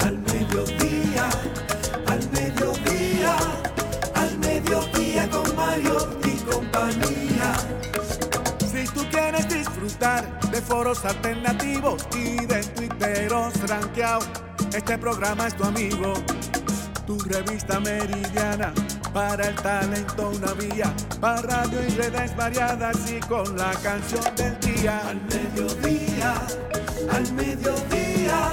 Al mediodía, al mediodía, al mediodía con Mariotti y compañía. Si tú quieres disfrutar de foros alternativos y de tuiteros rankeados, este programa es tu amigo. Tu revista meridiana para el talento una vía, para radio y redes variadas y con la canción del día. Al mediodía, al mediodía,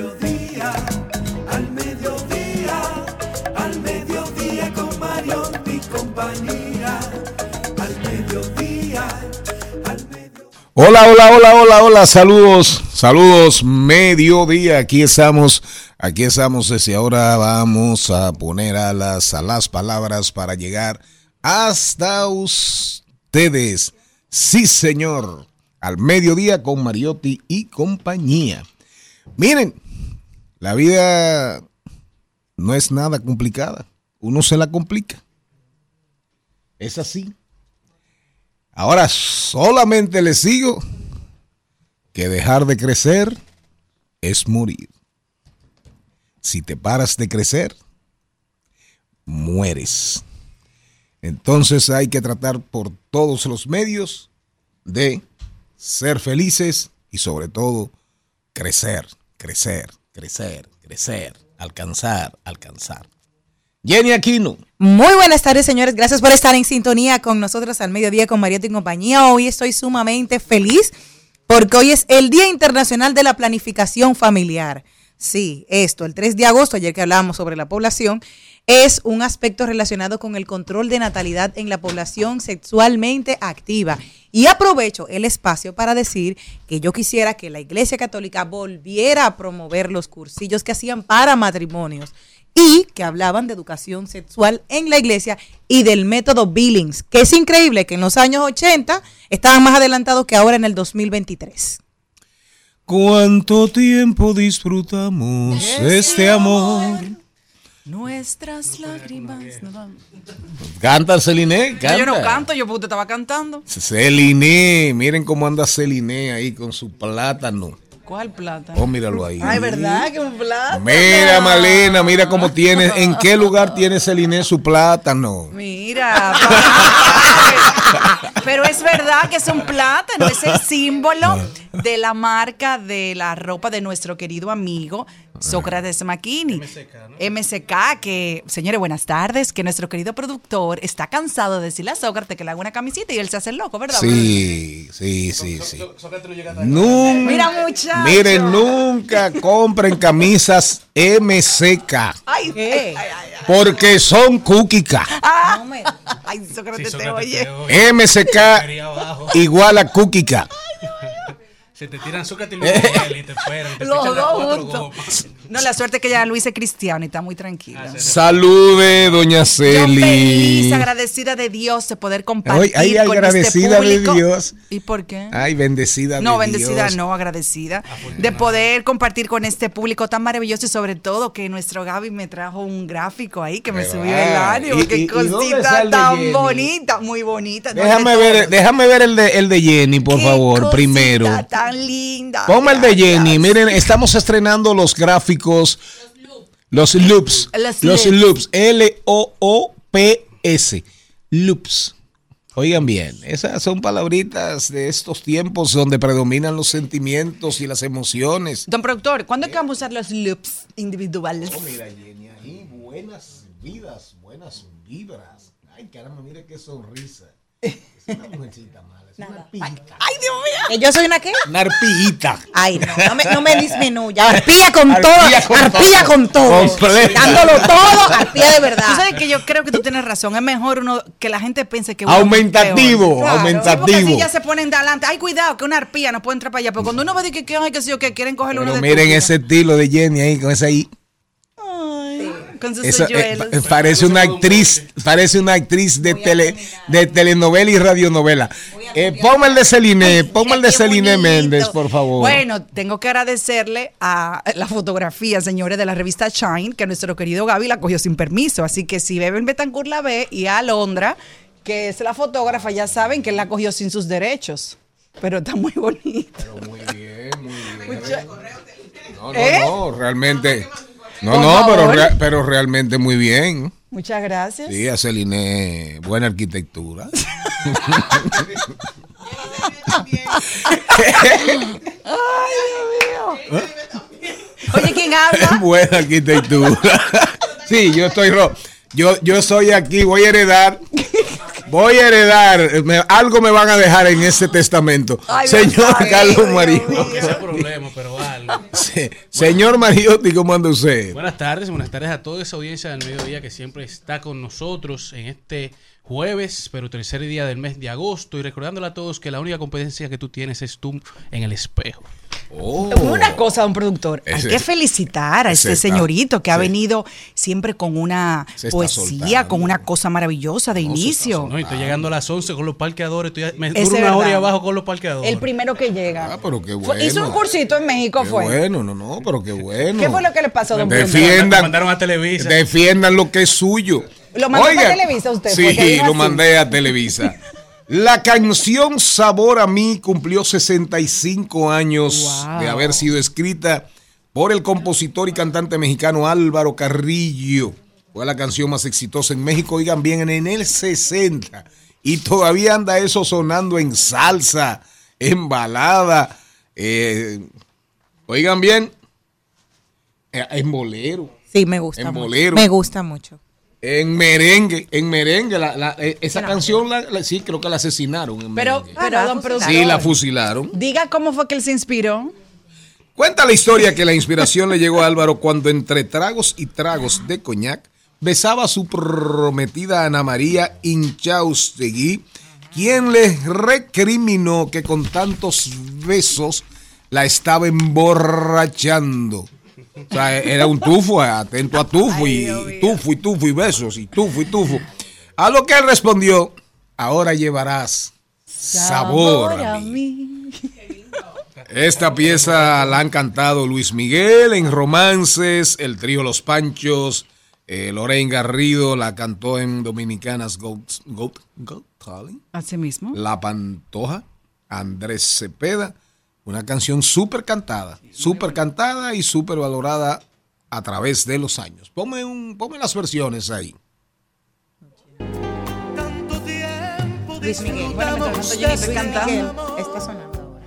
mediodía, al mediodía, al mediodía. Hola, hola, hola, hola, hola, saludos, saludos, mediodía, aquí estamos, aquí estamos, desde ahora vamos a poner a las, a las palabras para llegar hasta ustedes, sí señor, al mediodía con Mariotti y compañía. Miren, la vida no es nada complicada, uno se la complica, es así. Ahora solamente les digo que dejar de crecer es morir. Si te paras de crecer, mueres. Entonces hay que tratar por todos los medios de ser felices y sobre todo crecer, crecer, crecer, crecer, alcanzar, alcanzar. Jenny Aquino. Muy buenas tardes, señores. Gracias por estar en sintonía con nosotros al mediodía con Mariotti y compañía. Hoy estoy sumamente feliz porque hoy es el Día Internacional de la Planificación Familiar. Sí, esto, el 3 de agosto, ayer que hablábamos sobre la población, es un aspecto relacionado con el control de natalidad en la población sexualmente activa. Y aprovecho el espacio para decir que yo quisiera que la Iglesia Católica volviera a promover los cursillos que hacían para matrimonios y que hablaban de educación sexual en la iglesia y del método Billings, que es increíble que en los años 80 estaban más adelantados que ahora en el 2023. ¿Cuánto tiempo disfrutamos este amor? Nuestras lágrimas no van. Canta Celine, canta. Yo no canto, yo porque usted estaba cantando. Celine, miren cómo anda Celine ahí con su plátano. ¿Cuál plata? Oh, míralo ahí. Ay, ¿verdad? Que un plátano. Mira, Malena, mira cómo tiene, en qué lugar tiene Celine su plátano. Mira, pero es verdad que es un plátano, es el símbolo de la marca de la ropa de nuestro querido amigo Sócrates Makini. MSK, que, señores, buenas tardes, que nuestro querido productor está cansado de decirle a Sócrates que le haga una camisita y él se hace el loco, ¿verdad? Sí, sí, sí, sí. Nunca, Mira, muchacho. miren, nunca compren camisas MCK. Ay, ¿qué? Porque son cookica. Ah, ay, Sócrates te oye. MCK igual a cookica. Se te tiran Sócrates y te. Te Los fichan las dos juntos. No, la suerte que ya Luis es cristiano y está muy tranquila. Salude, doña Yo Celi. feliz, agradecida de Dios de poder compartir ay, con agradecida este de público. Dios. ¿Y por qué? Ay, bendecida no, de bendecida Dios. no, agradecida de poder compartir con este público tan maravilloso y sobre todo que nuestro Gaby me trajo un gráfico ahí que me Qué subió va. el ánimo. ¿Y- Qué cosita de tan Jenny? bonita, muy bonita. ¿Dónde Déjame ver, déjame ver el de, el de Jenny, por Qué favor, cosita primero. tan linda. Ponme el de. Jenny. Miren, estamos estrenando los gráficos. Los loops. Los Los loops. loops. L-O-O-P-S. Loops. Oigan bien, esas son palabritas de estos tiempos donde predominan los sentimientos y las emociones. Don productor, ¿cuándo es que vamos a usar los loops individuales? Mira, Jenny, ahí buenas vidas, buenas vibras. Ay, caramba, mire qué sonrisa. Es una mujercita mala, ¡Ay, Dios mío! ¿Que yo soy una qué? Una arpijita. Ay, no, no me, no me disminuya. Arpía con Arpía todo. con arpía todo. con todo. Completa. Dándolo todo, arpía de Tú verdad. sabes que yo creo que tú tienes razón. Es mejor uno que la gente piense que uno es Aumentativo, porque aumentativo. si ya se ponen de adelante, ay, cuidado, que una arpía no puede entrar para allá. Pero cuando uno ve que, que, ay, que sí o que quieren cogerlo uno de miren ese estilo de Jenny ahí con esa ahí. Con sus Esa, eh, pa- parece una actriz, parece una actriz de tele, de telenovela y radionovela. Eh, ponme el de Celine, ponme el de Celine. Méndez, por favor. Bueno, tengo que agradecerle a la fotografía, señores, de la revista Shine, que nuestro querido Gaby la cogió sin permiso. Así que si Beben Betancourt la ve y a Alondra, que es la fotógrafa, ya saben que él la cogió sin sus derechos. Pero está muy bonito. Muy bien, muy bien. Mucha- No, no, ¿Eh? no, realmente. No, Por no, pero, rea- pero realmente muy bien. Muchas gracias. Sí, a Celine, buena arquitectura. Oye, ¿quién habla? buena arquitectura. sí, yo estoy ro yo, yo soy aquí, voy a heredar. Voy a heredar, me- algo me van a dejar en ese testamento. Ay, Señor Carlos Mariotti. Aunque sea problema, pero algo. Sí. Señor Mariotti, ¿cómo anda usted? Buenas tardes, buenas tardes a toda esa audiencia del mediodía que siempre está con nosotros en este jueves, pero tercer día del mes de agosto. Y recordándole a todos que la única competencia que tú tienes es tú en el espejo. Oh. Una cosa, don productor, hay que felicitar a ese este está- señorito que ha sí. venido siempre con una poesía, soltando. con una cosa maravillosa de No, inicio. No, y estoy llegando a las 11 con los parqueadores. Estoy, me duro una hora y abajo con los parqueadores. El primero que llega. Ah, pero qué bueno. hizo un cursito en México, Qué fue. bueno, no, no, pero qué bueno. ¿Qué fue lo que le pasó, don? Defiendan, mandaron a Televisa. defiendan lo que es suyo. ¿Lo mandó para Televisa usted? Sí, lo así. mandé a Televisa. La canción Sabor a mí cumplió 65 años Wow. de haber sido escrita por el compositor y cantante mexicano Álvaro Carrillo. Fue la canción más exitosa en México, oigan bien, en el 60. Y todavía anda eso sonando en salsa, en balada. eh, oigan bien, eh, en bolero. Sí, me gusta. En mucho. bolero. Me gusta mucho. En merengue, en merengue, la- la- eh, esa canción la, la- sí creo que la asesinaron. en Pero, merengue. pero, Ah, don la productor, sí, la fusilaron. diga cómo fue que él se inspiró. Cuenta la historia que la inspiración le llegó a Álvaro cuando entre tragos y tragos de coñac besaba a su prometida Ana María Inchaustegui, quien le recriminó que con tantos besos la estaba emborrachando. O sea, era un tufo, atento a tufo y tufo y tufo y besos y tufo y tufo. A lo que él respondió, ahora llevarás sabor a mí. Esta pieza la han cantado Luis Miguel en romances, el trío Los Panchos, eh, Lorraine Garrido la cantó en Dominicanas Goat, Goat, Goat Calling, Así mismo. La Pantoja, Andrés Cepeda, una canción súper cantada, súper cantada y súper valorada a través de los años. Ponme, un, ponme las versiones ahí. Tanto tiempo Luis Miguel. Bueno, mientras tanto Jennifer cantando. Miguel está sonando ahora.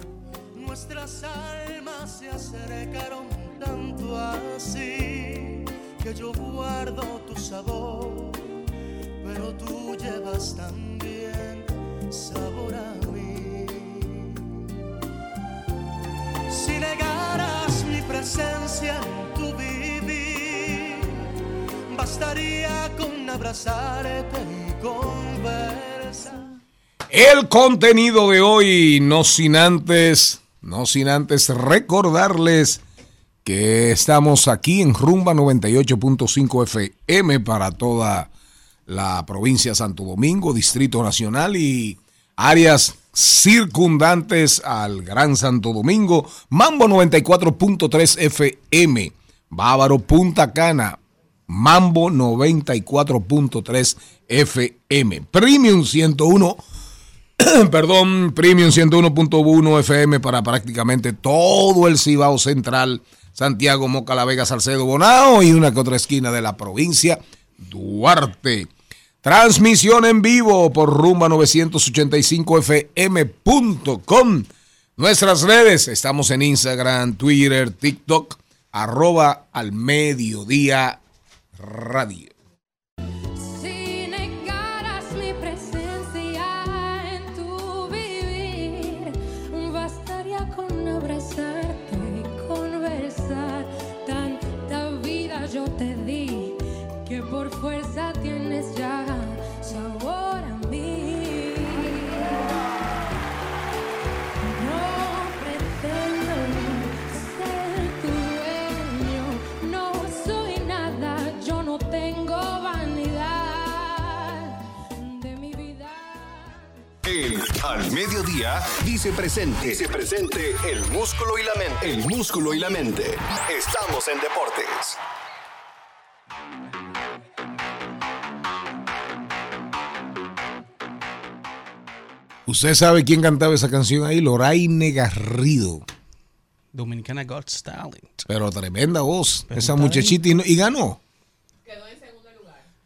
Nuestras almas se acercaron tanto así que yo guardo tu sabor, pero tú llevas también sabor a Si negaras mi presencia en tu vivir, bastaría con abrazarte y conversar. El contenido de hoy, no sin antes, no sin antes recordarles que estamos aquí en Rumba 98.5 FM para toda la provincia de Santo Domingo, Distrito Nacional y áreas circundantes al Gran Santo Domingo, Mambo 94.3 FM, Bávaro Punta Cana, Mambo 94.3 FM, Premium 101 perdón, Premium 101.1 FM para prácticamente todo el Cibao Central, Santiago, Moca, La Vega, Salcedo, Bonao y una que otra esquina de la provincia, Duarte. Transmisión en vivo por rumba 985fm.com. Nuestras redes, estamos en Instagram, Twitter, TikTok, arroba al mediodía radio. Dice presente. Dice presente el músculo y la mente. El músculo y la mente. Estamos en deportes. Usted sabe quién cantaba esa canción ahí, Loraine Garrido. Dominicana God's Talent. Pero tremenda voz, Pero esa muchachita y, no- y ganó.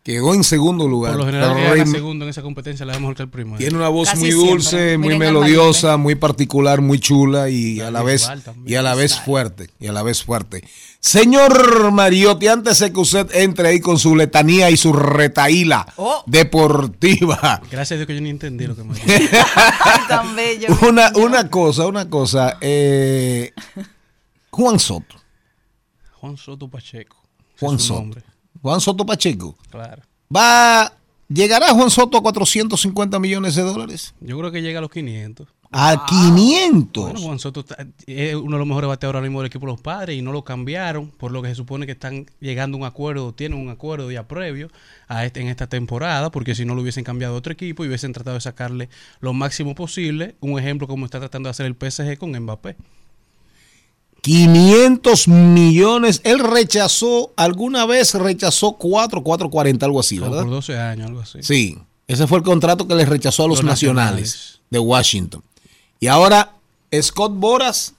Quedó en segundo lugar. Por lo general, Rey- segundo en esa competencia la mejor que el primero. Tiene una voz Casi muy siempre. dulce, muy Miren melodiosa, muy particular, muy chula y a la vez y a la vez fuerte, y a la vez fuerte. Señor Mariotti, antes de que usted entre ahí con su letanía y su retaíla Oh. deportiva, Gracias a Dios que yo ni entendí lo que me dijo. Ay, tan bello. una, una cosa, una cosa, eh, Juan Soto, Juan Soto Pacheco. Juan Soto, nombre. Juan Soto Pacheco, Claro. va, llegará Juan Soto a 450 millones de dólares, Yo creo que llega a los 500. a 500. Bueno, Juan Soto es uno de los mejores bateadores ahora mismo del equipo de los padres y no lo cambiaron, por lo que se supone que están llegando a un acuerdo, tienen un acuerdo ya previo a este, en esta temporada, porque si no lo hubiesen cambiado a otro equipo y hubiesen tratado de sacarle lo máximo posible. Un ejemplo como está tratando de hacer el PSG con Mbappé. 500 millones. Él rechazó, alguna vez rechazó 4, 440, algo así, Como ¿verdad? por 12 años, algo así. Sí, ese fue el contrato que le rechazó a los, Los nacionales, nacionales. de Washington. Y ahora Scott Boras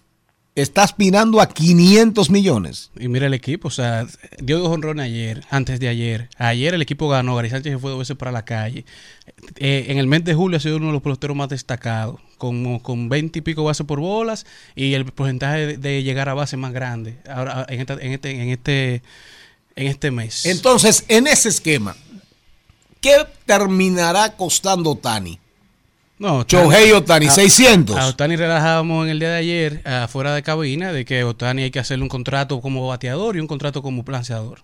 está aspirando a 500 millones. Y mira el equipo, o sea, dio dos honrones ayer, antes de ayer. Ayer el equipo ganó, Gary Sánchez se fue dos veces para la calle. Eh, en el mes de julio ha sido uno de los peloteros más destacados, como con 20 y pico bases por bolas y el porcentaje de, de llegar a base más grande ahora en, esta- en este en este en este mes. Entonces, en ese esquema, ¿qué terminará costando Tani? No, Shohei Otani, a- 600. A Otani relajábamos en el día de ayer, afuera de cabina, de que Otani hay que hacerle un contrato como bateador y un contrato como planteador.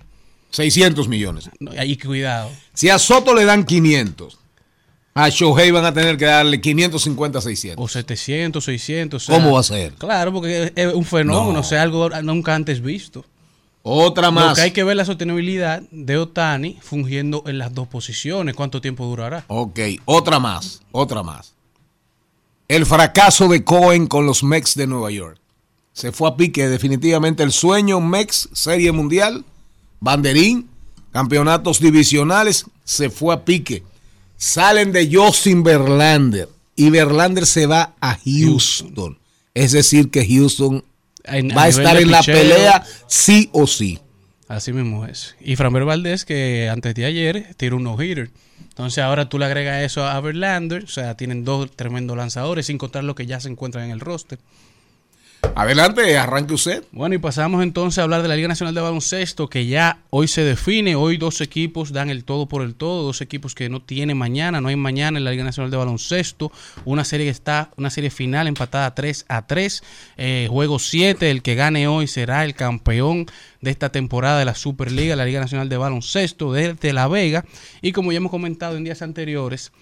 600 millones. No, Y cuidado. Si a Soto le dan 500, a Shohei van a tener que darle 550, 600. O 700, 600. o sea, ¿Cómo va a ser? Claro, porque es un fenómeno, No. o sea, algo nunca antes visto. Otra Lo más. que hay que ver la sostenibilidad de Otani fungiendo en las dos posiciones. ¿Cuánto tiempo durará? Ok, otra más, otra más. El fracaso de Cohen con los Mex de Nueva York. Se fue a pique definitivamente el sueño Mex, Serie Mundial, banderín, campeonatos divisionales, se fue a pique. Salen de Justin Verlander y Verlander se va a Houston. Es decir, que Houston En- va a estar en la pelea sí o sí. Así mismo es. Y Framber Valdés, que antes de ayer tiró un no-hitter. Entonces ahora tú le agregas eso a Verlander. O sea, tienen dos tremendos lanzadores, sin contar lo que ya se encuentran en el roster. Adelante, arranque usted. Bueno, y pasamos entonces a hablar de la Liga Nacional de Baloncesto, que ya hoy se define. Hoy dos equipos dan el todo por el todo, dos equipos que no tienen mañana, no hay mañana en la Liga Nacional de Baloncesto. Una serie que está, una serie final empatada 3 a 3. Eh, juego 7, el que gane hoy será el campeón de esta temporada de la Superliga, la Liga Nacional de Baloncesto desde La Vega. Y como ya hemos comentado en días anteriores,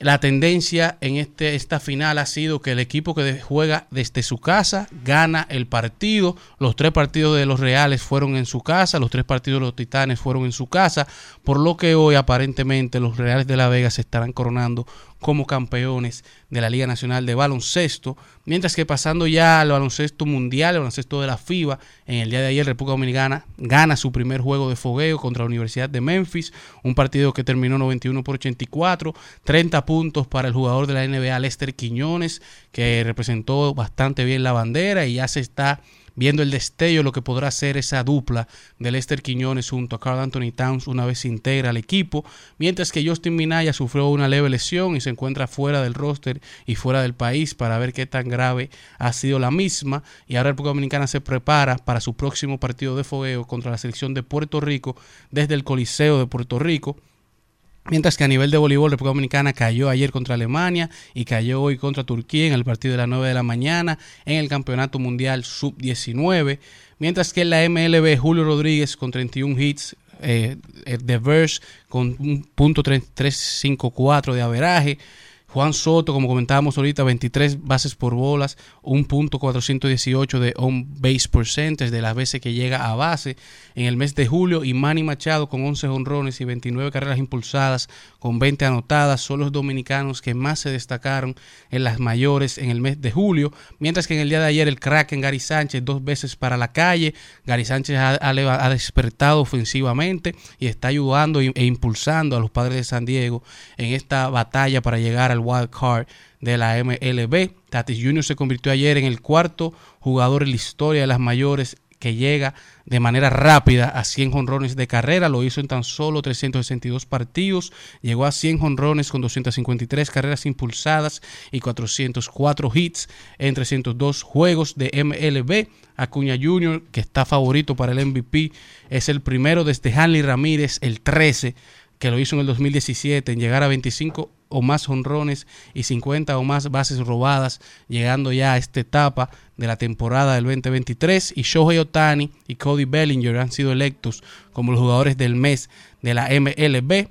la tendencia en este, esta final ha sido que el equipo que juega desde su casa gana el partido. Los tres partidos de los Reales fueron en su casa, los tres partidos de los Titanes fueron en su casa, por lo que hoy aparentemente los Reales de La Vega se estarán coronando como campeones de la Liga Nacional de Baloncesto, mientras que pasando ya al baloncesto mundial, el baloncesto de la FIBA, en el día de ayer República Dominicana gana su primer juego de fogueo contra la Universidad de Memphis, un partido que terminó 91 por 84, 30 puntos para el jugador de la NBA Lester Quiñones, que representó bastante bien la bandera y ya se está viendo el destello, lo que podrá ser esa dupla de Lester Quiñones junto a Carl Anthony Towns una vez integra al equipo, mientras que Justin Minaya sufrió una leve lesión y se encuentra fuera del roster y fuera del país para ver qué tan grave ha sido la misma y ahora República Dominicana se prepara para su próximo partido de fogueo contra la selección de Puerto Rico desde el Coliseo de Puerto Rico. Mientras que a nivel de voleibol, República Dominicana cayó ayer contra Alemania y cayó hoy contra Turquía en el partido de las 9 de la mañana en el Campeonato Mundial Sub-19. Mientras que en la MLB, Julio Rodríguez con 31 hits, eh, eh, de Verge con un punto 354 de averaje. Juan Soto, como comentábamos ahorita, 23 bases por bolas, un punto 418 de on base percentage de las veces que llega a base en el mes de julio. Y Manny Machado con 11 honrones y 29 carreras impulsadas con 20 anotadas. Son los dominicanos que más se destacaron en las mayores en el mes de julio. Mientras que en el día de ayer el crack en Gary Sánchez dos veces para la calle. Gary Sánchez ha despertado ofensivamente y está ayudando e impulsando a los padres de San Diego en esta batalla para llegar al wild card de la MLB. Tatis Jr. se convirtió ayer en el cuarto jugador en la historia de las mayores que llega de manera rápida a 100 jonrones de carrera, lo hizo en tan solo 362 partidos, llegó a 100 jonrones con 253 carreras impulsadas y 404 hits en 302 juegos de MLB. Acuña Jr., que está favorito para el MVP, es el primero desde Hanley Ramírez, el 13, que lo hizo en el 2017, en llegar a 25 o más honrones y 50 o más bases robadas, llegando ya a esta etapa de la temporada del 2023. Y Shohei Otani y Cody Bellinger han sido electos como los jugadores del mes de la MLB.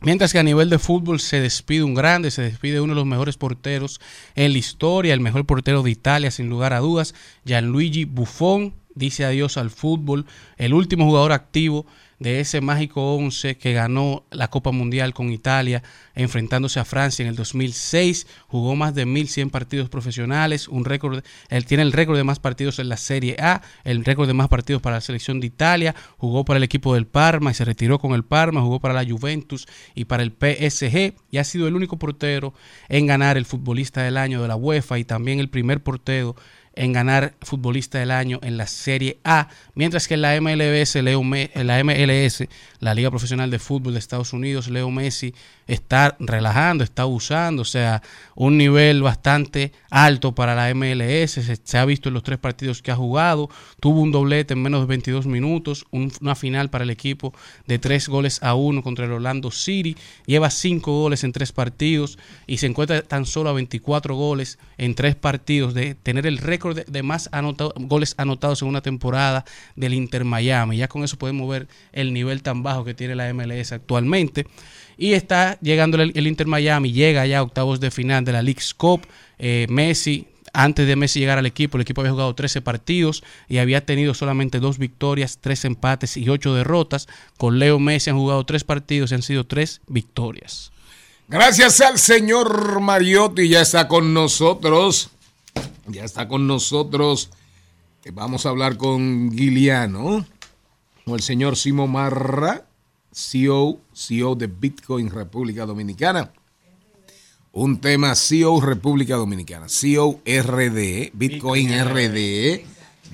Mientras que a nivel de fútbol se despide un grande, se despide uno de los mejores porteros en la historia, el mejor portero de Italia, sin lugar a dudas, Gianluigi Buffon, dice adiós al fútbol, el último jugador activo de ese mágico 11 que ganó la Copa Mundial con Italia, enfrentándose a Francia en el 2006, jugó más de 1100 partidos profesionales, un récord, él tiene el récord de más partidos en la Serie A, el récord de más partidos para la selección de Italia, jugó para el equipo del Parma y se retiró con el Parma, jugó para la Juventus y para el PSG y ha sido el único portero en ganar el futbolista del año de la UEFA y también el primer portero en ganar futbolista del año en la Serie A, mientras que en la MLS, Leo Me- en la MLS, la Liga Profesional de Fútbol de Estados Unidos, Leo Messi está relajando, está abusando, o sea, un nivel bastante alto para la MLS, se, ha visto en los tres partidos que ha jugado, tuvo un doblete en menos de 22 minutos, un- una final para el equipo de tres goles a uno contra el Orlando City, lleva cinco goles en tres partidos y se encuentra tan solo a 24 goles en tres partidos de tener el récord de, más goles anotados en una temporada del Inter Miami. Ya con eso podemos ver el nivel tan bajo que tiene la MLS actualmente. Y está llegando el, el Inter Miami, llega ya a octavos de final de la League's Cup. Eh, Messi, antes de Messi llegar al equipo, el equipo había jugado 13 partidos y había tenido solamente dos victorias, tres empates y ocho derrotas. Con Leo Messi han jugado tres partidos y han sido tres victorias. Gracias al señor Mariotti, ya está con nosotros. Ya está con nosotros. Eh, Vamos a hablar con Guiliano, con el señor Simo Marra, CEO, CEO de Bitcoin República Dominicana. Un tema CEO República Dominicana, CEO RD, Bitcoin RD,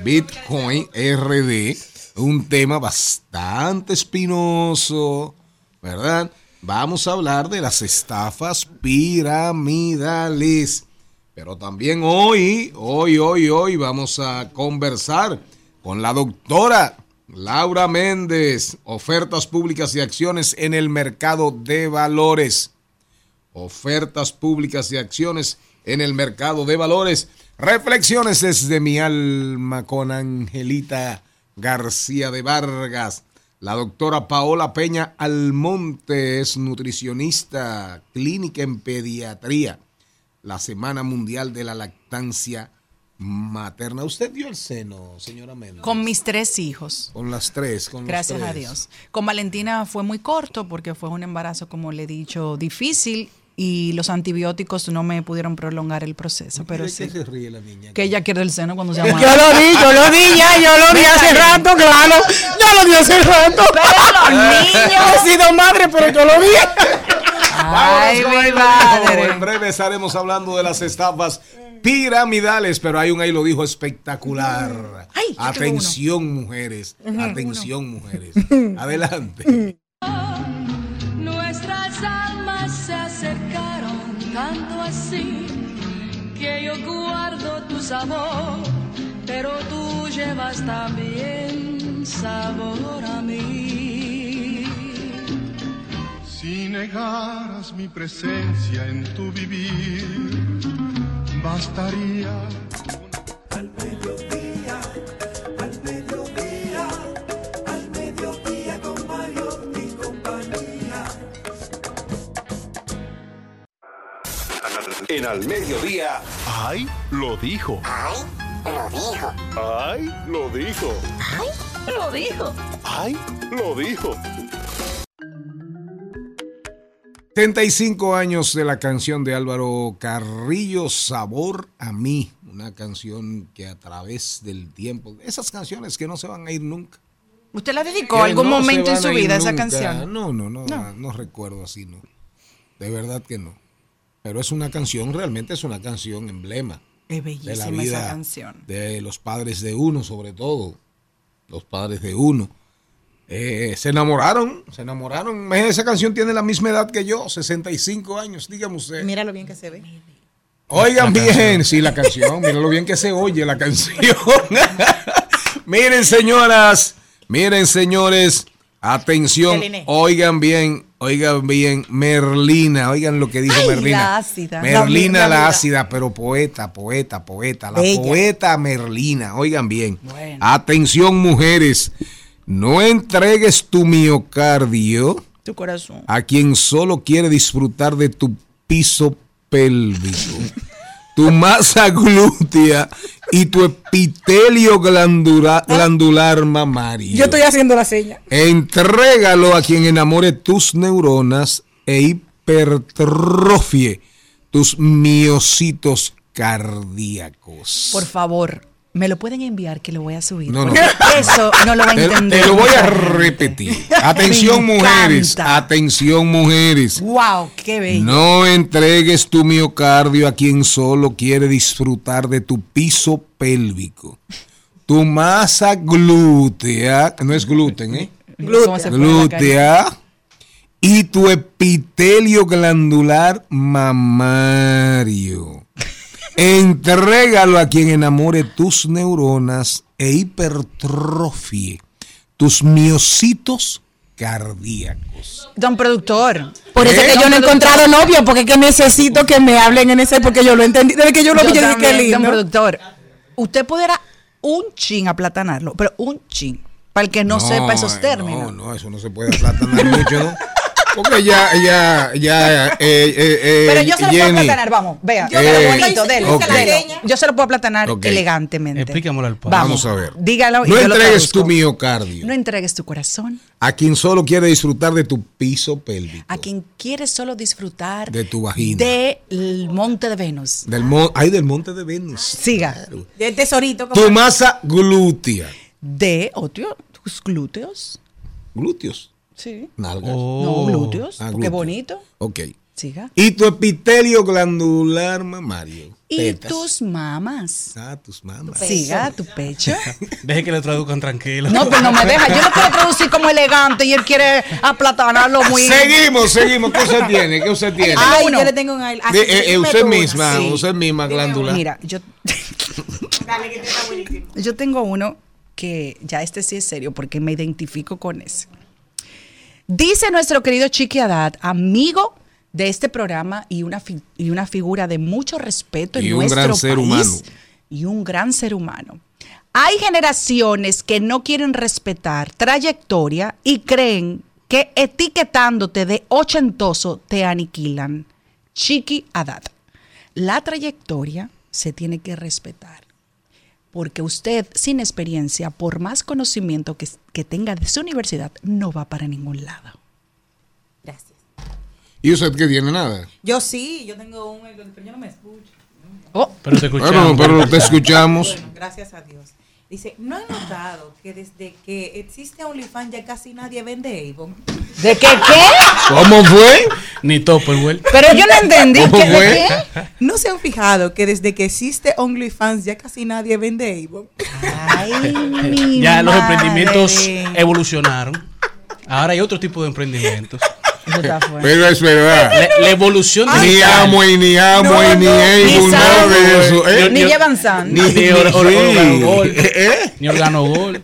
Bitcoin RD, un tema bastante espinoso, ¿verdad? Vamos a hablar de las estafas piramidales. Pero también hoy, hoy, hoy, hoy vamos a conversar con la doctora Laura Méndez, ofertas públicas y acciones en el mercado de valores. Ofertas públicas y acciones en el mercado de valores. Reflexiones desde mi alma con Angelita García de Vargas. La doctora Paola Peña Almonte es nutricionista clínica en pediatría. La Semana Mundial de la Lactancia Materna. ¿Usted dio el seno, señora Méndez? Con mis tres hijos. Con las tres. Con los Gracias a tres. Dios. Con Valentina fue muy corto porque fue un embarazo, como le he dicho, difícil y los antibióticos no me pudieron prolongar el proceso. Pero ¿De sí. qué se ríe la niña? Que ella quiere el seno cuando se Yo llama. lo vi, yo lo vi ya, yo lo vi hace rato, claro. Yo lo vi hace rato. Pero los niños. He sido madre, pero yo lo vi. Ay, Vámonos mi madre. En breve estaremos hablando de las estafas piramidales, pero hay un ahí lo dijo espectacular. Ay, yo tengo Atención, mujeres. Atención, mujeres. Adelante. Nuestras almas se acercaron tanto así que yo guardo tu sabor, pero tú llevas también sabor a mí. Si negaras mi presencia en tu vivir, bastaría Al mediodía, al mediodía, al mediodía con Mario y compañía. En Al Mediodía, ¡Ay! Lo dijo. ¡ay, lo dijo! ¡Ay! Lo dijo. ¡ay, lo dijo! 75 años de la canción de Álvaro Carrillo, Sabor a mí. Una canción que a través del tiempo, esas canciones que no se van a ir nunca. ¿Usted la dedicó Que algún no momento en su vida esa canción? No, no, no, no, recuerdo así, no. De verdad que no. Pero es una canción, realmente es una canción emblema Es de la bellísima vida esa canción. de los padres de uno, sobre todo. Los padres de uno. Eh, se enamoraron, se enamoraron. Esa canción tiene la misma edad que yo, 65 años, dígame usted. Mira lo bien que se ve. Oigan bien, sí, la canción, miren lo bien que se oye la canción. miren, señoras, miren, señores, atención, oigan bien, oigan bien, Merlina, oigan lo que dijo Ay, Merlina. la ácida. Merlina La- la, la- ácida, pero poeta, poeta, poeta, la Bella. poeta Merlina, oigan bien. Bueno. Atención, mujeres, no entregues tu miocardio Tu corazón. a quien solo quiere disfrutar de tu piso pélvico, tu masa glútea y tu epitelio glandura- glandular mamario. Yo estoy haciendo la seña. Entrégalo a quien enamore tus neuronas e hipertrofie tus miocitos cardíacos. Por favor, me lo pueden enviar que lo voy a subir. No, no. Eso no lo va a Te, entender. te lo voy a repetir. Atención mujeres, atención mujeres. Wow, qué bello. No entregues tu miocardio a quien solo quiere disfrutar de tu piso pélvico. Tu masa glútea, no es gluten, ¿eh? Glútea y tu epitelio glandular mamario. Entrégalo a quien enamore tus neuronas e hipertrofie tus miocitos cardíacos. Don productor. Por eso ¿Eh? es que yo no he encontrado novio, porque es que necesito que me hablen en ese, porque yo lo entendí. Desde que yo lo vi, yo dije que también, Don lindo. productor, usted pudiera un chin aplatanarlo, pero un chin. Para el que no, sepa esos términos. No, no, eso no se puede aplatanar mucho, ¿no? Porque ya, ya, ya, eh, eh, eh, Pero yo se lo puedo Jenny, aplatanar, vamos, vea. Yo bonito, dele, Ok. dele. Yo se lo puedo aplatanar Ok. elegantemente. Explícamelo al padre. Vamos a ver. Dígalo y No yo entregues tu miocardio No entregues tu corazón a quien solo quiere disfrutar de tu piso pélvico. a quien quiere solo disfrutar De tu vagina. del monte de Venus. Del mon- ay, del monte de Venus. Siga. De tesorito. como- Tu masa glútea. De, otro, tus glúteos. Glúteos. Sí. Nalgas. Oh. No, glúteos. Ah, Qué bonito. Ok. Siga. Y tu epitelio glandular mamario. Y Tetas. tus mamas. Ah, tus mamas. Siga, tu pecho. Deje que le traduzcan tranquilo. No, pero no me deja. Yo no puedo traducir como elegante y él quiere aplatanarlo muy. Seguimos, seguimos. ¿Qué usted tiene? ¿Qué usted tiene? Ay, uno. yo le tengo un aire. Eh, eh, usted misma, Sí. usted misma, glándula. Mira, yo, yo tengo uno que ya este sí es serio porque me identifico con ese. Dice nuestro querido Chiqui Haddad, amigo de este programa y una, y una figura de mucho respeto en Y nuestro gran ser país humano. y un gran ser humano. Hay generaciones que no quieren respetar trayectoria y creen que etiquetándote de ochentoso te aniquilan. Chiqui Haddad. La trayectoria se tiene que respetar. Porque usted, sin experiencia, por más conocimiento que, que tenga de su universidad, no va para ningún lado. Gracias. ¿Y usted qué tiene nada? Yo sí, yo tengo un, pero yo no me escucho. Oh, Pero te escuchamos. Bueno, pero te escuchamos. Bueno, gracias a Dios. Dice, ¿no han notado que desde que existe OnlyFans ya casi nadie vende Avon? ¿De qué qué? ¿Cómo fue? Ni Topperwell. Pero yo no entendí. ¿Cómo ¿qué- de fue? qué? ¿No se han fijado que desde que existe OnlyFans ya casi nadie vende Avon? Ay, mi Ya los emprendimientos evolucionaron. Ahora hay otro tipo de emprendimientos. Eso está fuerte. Pero es verdad. La, la evolución Ni digital. amo y ni amo No, y ni no, able, ni nada de eso. ¿eh? Ni llevan san. Ni, Ni ni- or- or- sí. organogol. ¿Eh? Ni organogol.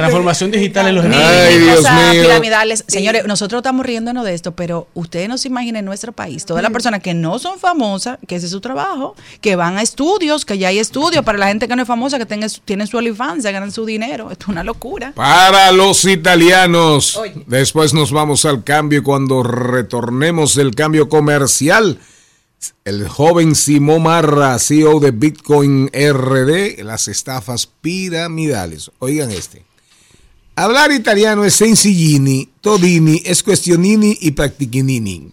Transformación digital en los Ni, emprendimientos. Ay, Dios mío. piramidales. Señores, nosotros estamos riéndonos de esto, pero ustedes no se imaginen en nuestro país, todas las personas que no son famosas, que ese es su trabajo, que van a estudios, que ya hay estudios para la gente que no es famosa, que tenga, su- tienen su OnlyFans, se ganan su dinero. Esto es una locura. Para los italianos. Después nos vamos al cambio cuando retornemos del cambio comercial. El joven Simón Marra, CEO de Bitcoin RD, las estafas piramidales. Oigan este. Hablar italiano es sencillini, todini, es cuestionini y practiquinini.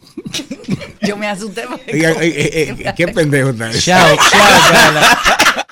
Yo me asusté. Oigan, eh, eh, eh, qué pendejo. Chao, chao,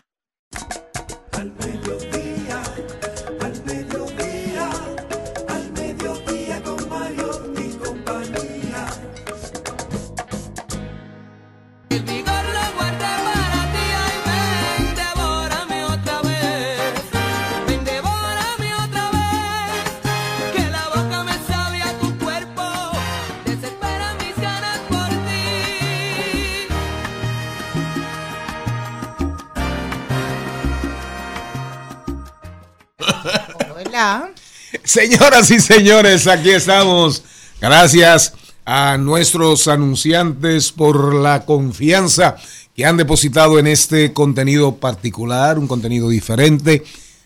Señoras y señores, aquí estamos. Gracias a nuestros anunciantes por la confianza que han depositado en este contenido particular, un contenido diferente.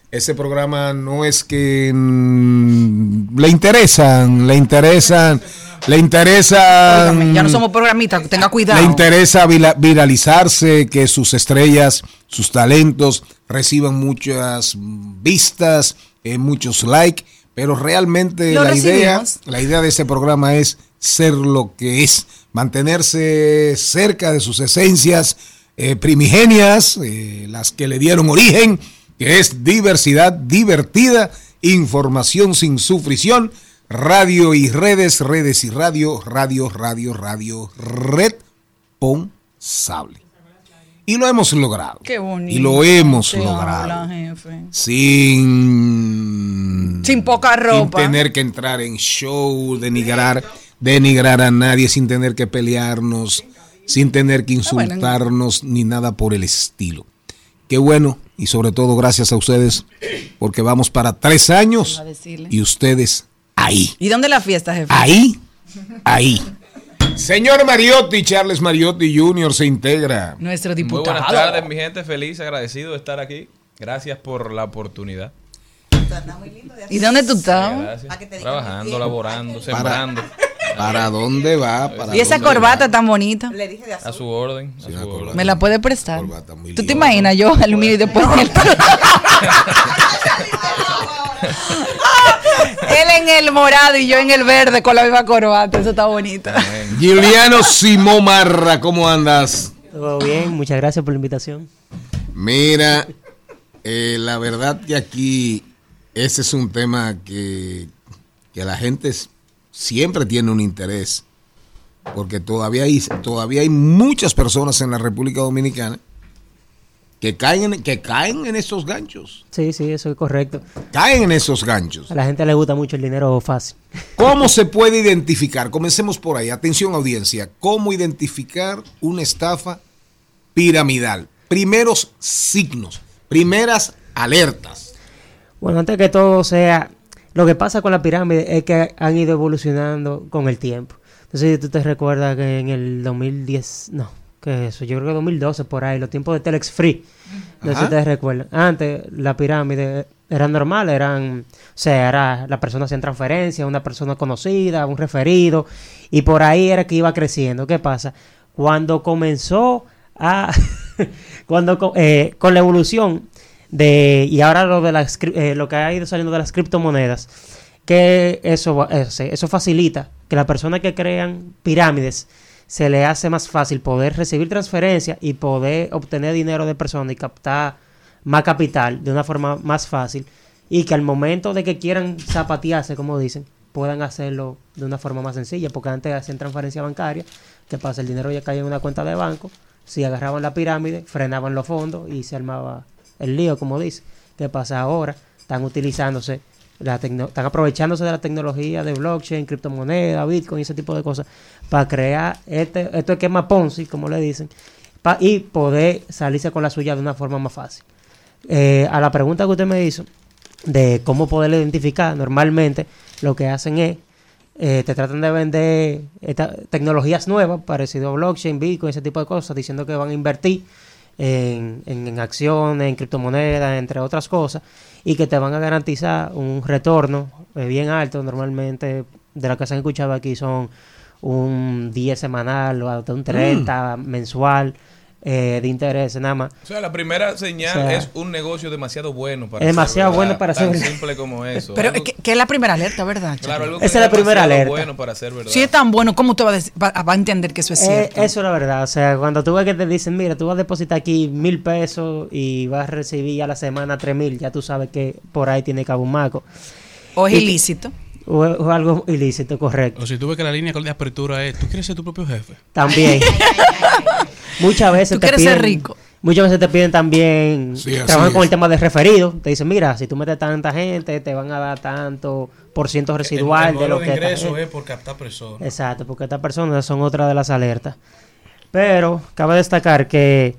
Este programa no es que mm, le interesan, le interesan, le interesan. Óigame, ya no somos programistas, tenga cuidado. Le interesa viralizarse, que sus estrellas, sus talentos reciban muchas vistas, eh, muchos likes, pero realmente la idea, la idea de este programa es ser lo que es, mantenerse cerca de sus esencias eh, primigenias, eh, las que le dieron origen, que es diversidad divertida, información sin sufrición, radio y redes, redes y radio, radio, radio, radio, responsable. Y lo hemos logrado. Qué bonito. Y lo hemos Te logrado. habla, jefe. Sin, Sin poca sin ropa. tener que entrar en show, denigrar, denigrar a nadie, sin tener que pelearnos, sin tener que Ah, insultarnos, ni nada por el estilo. Qué bueno, y sobre todo gracias a ustedes, porque vamos para tres años y ustedes ahí, ¿Y dónde la fiesta, jefe? ahí, ahí. Señor Mariotti, Charles Mariotti Jr. se integra. Nuestro Muy diputado. buenas tardes, mi gente. Feliz, agradecido de estar aquí. Gracias por la oportunidad. ¿Y dónde tú estás? Gracias. Trabajando, laborando, sembrando. ¿Para dónde va? ¿Para Y esa corbata va? tan bonita. Le dije de azul. A su orden. A su una orden. corbata. ¿Me la puede prestar? Corbata muy ¿Tú te imaginas yo al mío y después él? en el morado y yo en el verde con la misma corbata. Eso está bonito. Giuliano Simón Marra, ¿cómo andas? Todo bien, muchas gracias por la invitación. Mira, eh, la verdad que aquí ese es un tema que, que la gente siempre tiene un interés, porque todavía hay, todavía hay muchas personas en la República Dominicana que caen, en- que caen en esos ganchos, Sí, sí, eso es correcto. caen en esos ganchos. A la gente le gusta mucho el dinero fácil. ¿Cómo se puede identificar? Comencemos por ahí. Atención audiencia. ¿Cómo identificar una estafa piramidal? Primeros signos, primeras alertas. Bueno, antes que todo sea, lo que pasa con la pirámide es que han ido evolucionando con el tiempo. Entonces, si tú te recuerdas que en el 2010, no, que eso, yo creo que 2012 por ahí, los tiempos de Telex Free, no sé si te recuerdan. Antes la pirámide era normal, eran, o sea, era la persona hacían transferencias, una persona conocida, un referido, y por ahí era que iba creciendo. ¿Qué pasa? Cuando comenzó a, cuando eh, con la evolución de y ahora lo de las eh, lo que ha ido saliendo de las criptomonedas que eso va- eso, eso facilita que las personas que crean pirámides se le hace más fácil poder recibir transferencias y poder obtener dinero de personas y captar más capital de una forma más fácil y que al momento de que quieran zapatearse, como dicen, puedan hacerlo de una forma más sencilla, porque antes hacían transferencia bancaria, ¿qué pasa? El dinero ya caía en una cuenta de banco, si agarraban la pirámide, frenaban los fondos y se armaba el lío, como dice. ¿Qué pasa ahora? Están utilizándose, la están aprovechándose de la tecnología de blockchain, criptomoneda, bitcoin y ese tipo de cosas para crear este, este esquema Ponzi, como le dicen, pa- y poder salirse con la suya de una forma más fácil. Eh, a la pregunta que usted me hizo de cómo poder identificar, normalmente lo que hacen es, eh, te tratan de vender esta- tecnologías nuevas, parecido a blockchain, bitcoin, ese tipo de cosas, diciendo que van a invertir en, en- en acciones, en criptomonedas, entre otras cosas, y que te van a garantizar un retorno eh, bien alto, normalmente de lo que se han escuchado aquí son un 10 semanal o hasta un 30 mensual eh, de interés nada más. O sea, la primera señal O sea, es un negocio demasiado bueno para demasiado ser bueno para tan ser verdad. simple como eso. Pero Algo- que, que es la primera alerta, ¿verdad? claro, algo Esa es la primera alerta. bueno para ser verdad. Si es tan bueno, ¿cómo usted va a, va- va a entender que eso es Eh, cierto? eso es la verdad. O sea, cuando tú ves que te dicen, mira, tú vas a depositar aquí mil pesos y vas a recibir a la semana tres mil, ya tú sabes que por ahí tiene que haber un maco. o es y que- ilícito. O, o algo ilícito, correcto. O si tú ves que la línea de apertura es, tú quieres ser tu propio jefe. También. Muchas veces Tú te quieres piden, ser rico. Muchas veces te piden también, Sí, trabajan con es. el tema de referido. Te dicen, mira, si tú metes tanta gente, te van a dar tanto por ciento residual de lo que... esta gente- por captar personas. Exacto, porque estas personas son otra de las alertas. Pero cabe destacar que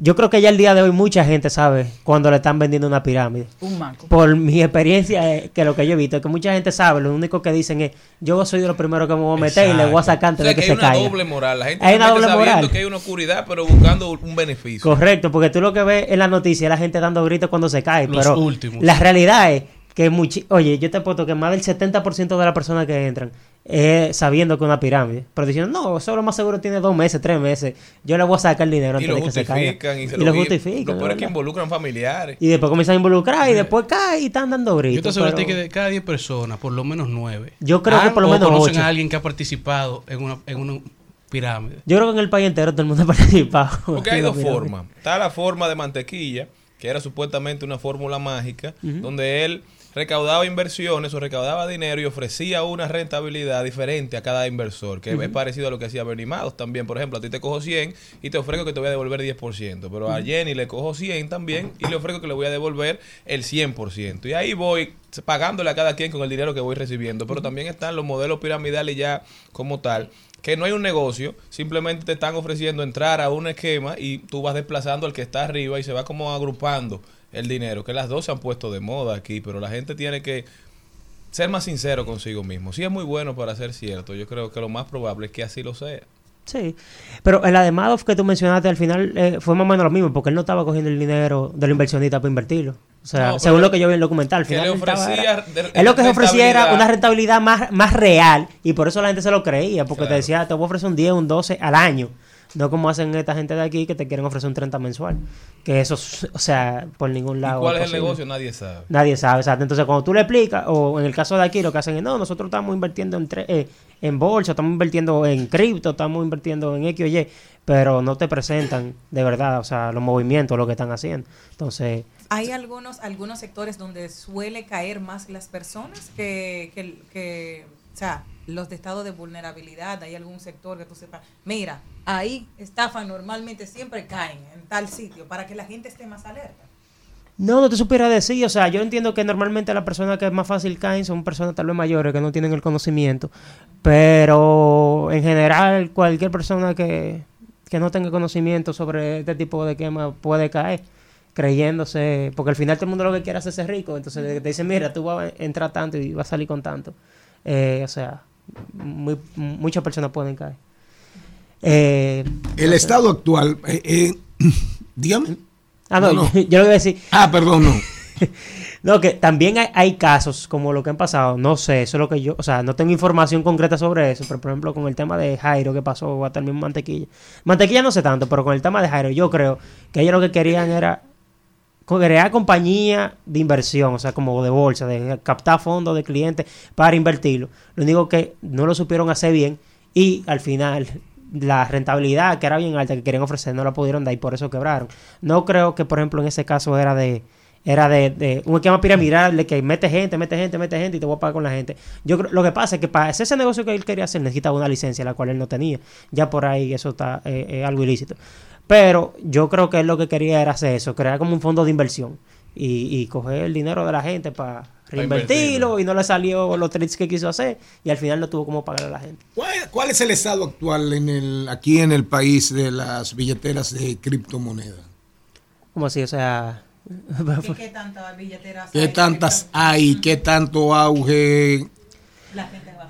yo creo que ya el día de hoy mucha gente sabe cuando le están vendiendo una pirámide. Un maco. Por mi experiencia, eh, que lo que yo he visto, es que mucha gente sabe, lo único que dicen es, yo soy de los primeros que me voy a meter y le voy a sacar O antes sea, de que, que hay se una caiga. doble moral. La gente Hay se una doble sabiendo moral. que hay una oscuridad, pero buscando un beneficio. Correcto, porque tú lo que ves en la noticia es la gente dando gritos cuando se cae, Los pero últimos. la realidad es que muchi oye, yo te apuesto que más del 70% de las personas que entran es sabiendo que es una pirámide, pero diciendo, no, eso lo más seguro tiene dos meses, tres meses, yo le voy a sacar el dinero y antes lo de que se caiga. justifican y se y lo y justifican. Lo peor es que involucran familiares. Y después comienzan a involucrar y después cae y están dando Yo gritos. te aseguro pero- que de cada 10 personas, por lo menos 9. Yo creo que por lo menos conocen a alguien que ha participado en una, en una pirámide. Yo creo que en el país entero todo el mundo ha participado. Porque hay dos formas. Está la forma de mantequilla, que era supuestamente una fórmula mágica, donde él recaudaba inversiones o recaudaba dinero y ofrecía una rentabilidad diferente a cada inversor, que es parecido a lo que hacía Bernie Madoff también. Por ejemplo, a ti te cojo 100 y te ofrezco que te voy a devolver 10%, pero a Jenny le cojo 100 también y le ofrezco que le voy a devolver el 100%. Y ahí voy pagándole a cada quien con el dinero que voy recibiendo. Pero también están los modelos piramidales ya como tal, que no hay un negocio, simplemente te están ofreciendo entrar a un esquema y tú vas desplazando al que está arriba y se va como agrupando el dinero, que las dos se han puesto de moda aquí, pero la gente tiene que ser más sincero consigo mismo. Si es muy bueno para ser cierto, yo creo que lo más probable es que así lo sea. Sí, pero el de Madoff que tú mencionaste al final eh, fue más o menos lo mismo, porque él no estaba cogiendo el dinero del inversionista para invertirlo. O sea, No, según lo que yo vi en el documental, al que final le ofrecía él lo que se ofrecía era rentabilidad. una rentabilidad más, más real y por eso la gente se lo creía, porque Claro. te decía, te voy a ofrecer un 10, un 12 al año. No como hacen esta gente de aquí que te quieren ofrecer un 30 mensual. Que eso, es- o sea, por ningún ¿Y lado. cuál es el negocio? Nadie sabe. Nadie sabe, exacto. Entonces, cuando tú le explicas, o en el caso de aquí, lo que hacen es, no, nosotros estamos invirtiendo en, tre- eh, en bolsa, estamos invirtiendo en cripto, estamos invirtiendo en X o Y, pero no te presentan de verdad, o sea, los movimientos, lo que están haciendo. Entonces, Hay algunos, algunos sectores donde suele caer más las personas que, que, que, o sea, los de estado de vulnerabilidad. Hay algún sector que tú sepas, mira, ahí estafa normalmente siempre caen en tal sitio para que la gente esté más alerta. no, no te supiera decir, o sea, yo entiendo que normalmente las personas que más fácil caen son personas tal vez mayores que no tienen el conocimiento, pero en general cualquier persona que, que no tenga conocimiento sobre este tipo de quema puede caer creyéndose, porque al final todo el mundo lo que quiere es hacerse rico, entonces te dicen, mira, tú vas a entrar tanto y vas a salir con tanto. Eh, o sea, muy- muchas personas pueden caer. Eh, El estado actual, eh, eh, dígame. ah, no, No, no. Yo, lo voy a decir, Ah, perdón, no. No, que también hay, hay casos como lo que han pasado, no sé, eso es lo que yo, o sea, no tengo información concreta sobre eso, pero por ejemplo con el tema de Jairo que pasó, o hasta el mismo Mantequilla. Mantequilla no sé tanto, pero con el tema de Jairo yo creo que ellos lo que querían era crear compañía de inversión, o sea, como de bolsa, de captar fondos de clientes para invertirlo. Lo único que no lo supieron hacer bien y al final la rentabilidad que era bien alta que querían ofrecer no la pudieron dar y por eso quebraron. No creo que, por ejemplo, en ese caso era de era de, de un esquema piramidal de que mete gente, mete gente, mete gente y te voy a pagar con la gente. Yo creo, lo que pasa es que para hacer ese negocio que él quería hacer necesitaba una licencia, la cual él no tenía. Ya por ahí eso está eh, eh, algo ilícito. Pero yo creo que él lo que quería era hacer eso, crear como un fondo de inversión y, y coger el dinero de la gente para reinvertirlo y no le salió los trades que quiso hacer y al final no tuvo como pagar a la gente. ¿Cuál, cuál es el estado actual en el, aquí en el país de las billeteras de criptomonedas? Como así, o sea... ¿Qué tantas billeteras ¿Qué tantas hay? ¿Qué tanto auge?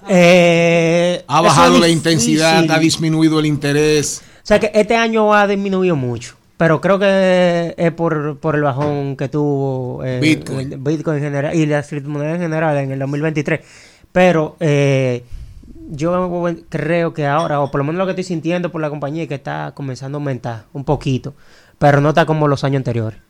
Eh, ¿Ha eso bajado es la intensidad? ¿Ha disminuido el interés? O sea que este año ha disminuido mucho. Pero creo que es por, por el bajón que tuvo eh, Bitcoin. el Bitcoin en general y las criptomonedas en general en el 2023. Pero eh, yo creo que ahora, o por lo menos lo que estoy sintiendo por la compañía, es que está comenzando a aumentar un poquito. Pero no está como los años anteriores.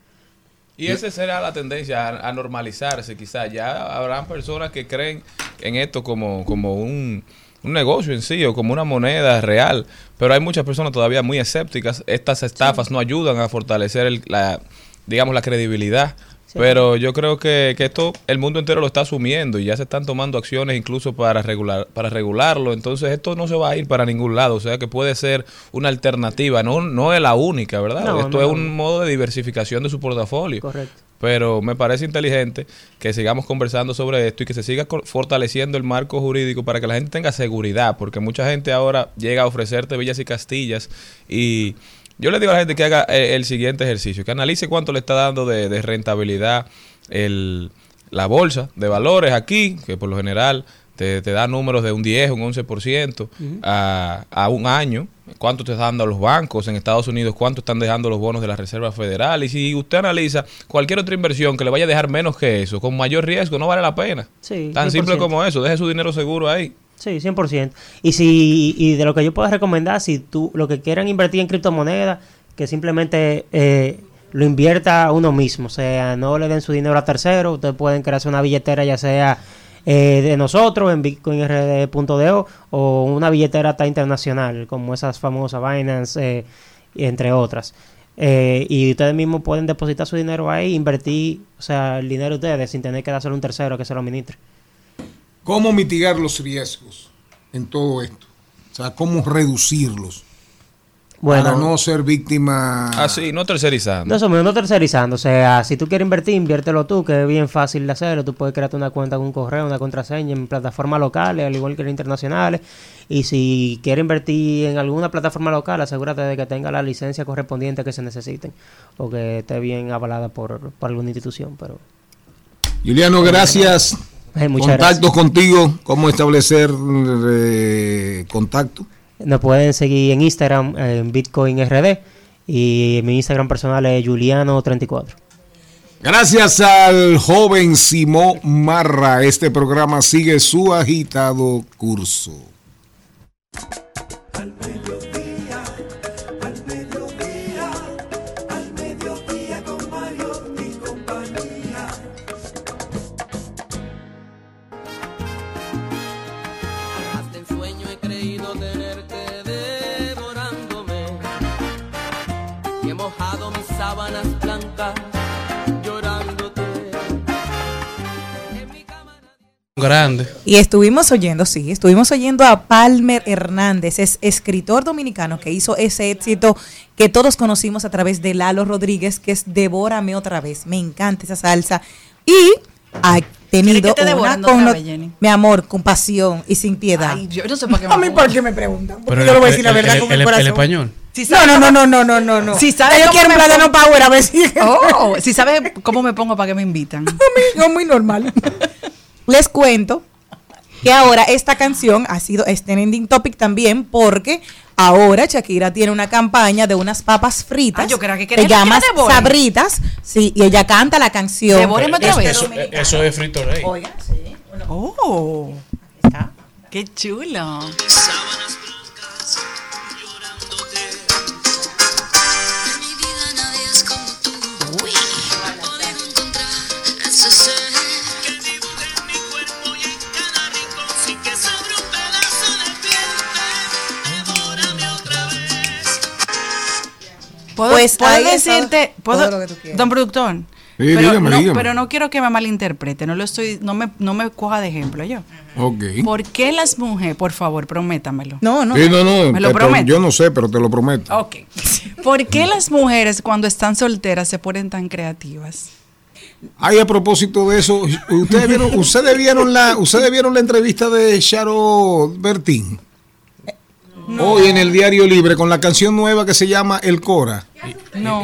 Y esa será la tendencia a, a normalizarse, quizás. Ya habrán personas que creen en esto como, como un, un negocio en sí o como una moneda real. Pero hay muchas personas todavía muy escépticas. Estas estafas no ayudan a fortalecer el- la, digamos, la credibilidad. Pero yo creo que, que esto el mundo entero lo está asumiendo y ya se están tomando acciones incluso para regular para regularlo. Entonces esto no se va a ir para ningún lado. O sea que puede ser una alternativa. No, no es la única, ¿verdad? No, esto no, es un modo de diversificación de su portafolio. Correcto. Pero me parece inteligente que sigamos conversando sobre esto y que se siga fortaleciendo el marco jurídico para que la gente tenga seguridad, porque mucha gente ahora llega a ofrecerte villas y castillas y yo le digo a la gente que haga eh, el siguiente ejercicio, que analice cuánto le está dando de, de rentabilidad el, la bolsa de valores aquí, que por lo general te, te da números de un 10, un 11% a, a un año. ¿Cuánto te está dando los bancos en Estados Unidos? ¿Cuánto están dejando los bonos de la Reserva Federal? Y si usted analiza cualquier otra inversión que le vaya a dejar menos que eso, con mayor riesgo, no vale la pena. Sí, Tan simple 100%. como eso. Deje su dinero seguro ahí. Sí, 100%. Y si y de lo que yo puedo recomendar, si tú lo que quieran invertir en criptomonedas, que simplemente eh, lo invierta uno mismo. O sea, no le den su dinero a terceros. Ustedes pueden crearse una billetera, ya sea eh, de nosotros en bitcoinrd.do o una billetera hasta internacional, como esas famosas Binance, eh, entre otras. Eh, y ustedes mismos pueden depositar su dinero ahí, invertir, o sea, el dinero de ustedes sin tener que dárselo a un tercero que se lo administre. ¿Cómo mitigar los riesgos en todo esto? O sea, ¿cómo reducirlos? Bueno. para no ser víctima. Así, no tercerizando. No, eso mismo, no tercerizando. O sea, si tú quieres invertir, inviértelo tú, que es bien fácil de hacerlo. Tú puedes crearte una cuenta con un correo, una contraseña en plataformas locales, al igual que en internacionales. Y si quieres invertir en alguna plataforma local, asegúrate de que tenga la licencia correspondiente que se necesiten o que esté bien avalada por, por alguna institución. Pero Juliano, gracias. Muchas Contactos contigo, cómo establecer eh, contacto. nos pueden seguir en Instagram, en Bitcoin RD. Y mi Instagram personal es Juliano34. Gracias al joven Simón Marra, este programa sigue su agitado curso. Grande. Y estuvimos oyendo, sí, estuvimos oyendo a Palmer Hernández, es escritor dominicano que hizo ese éxito que todos conocimos a través de Lalo Rodríguez, que es Devórame otra vez. Me encanta esa salsa. Y ha tenido ¿Quieres que te una vez, Jenny? mi amor, con pasión y sin piedad. Ay, yo no sé para qué me a mí. ¿por qué me preguntan? Porque Pero yo le voy a el- decir la verdad el- con el- mi el corazón. español. Si No, sabes no, no, no, no, no, no, no. Si sabes Yo cómo quiero un me plátano pongo- power a ver si... Oh, si sabes cómo me pongo para que me invitan. Muy normal. Les cuento que ahora esta canción ha sido trending topic también porque ahora Shakira tiene una campaña de unas papas fritas. Ah, yo creía que se quería que. Sabritas. Sí, y ella canta la canción. Otra vez. Eso, eso es frito rey. Oiga, sí. Oh, Está. qué chulo. ¿Puedo, Pues puedo ahí está decirte, ¿puedo- todo lo que tú quieras. don productor? Sí, pero, dígame, no, dígame. pero no quiero que me malinterprete, no lo estoy, no me, no me coja de ejemplo yo. Ok. ¿Por qué las mujeres, por favor, prométamelo? No, no. Sí, no, no, ¿Me lo te- prometo? yo no sé, pero te lo prometo. Ok. ¿Por qué las mujeres cuando están solteras se ponen tan creativas? Ay, a propósito de eso, ustedes vieron, ustedes vieron la, ustedes vieron la entrevista de Charo Bertín. Hoy en el Diario Libre con la canción nueva que se llama El Cora. No.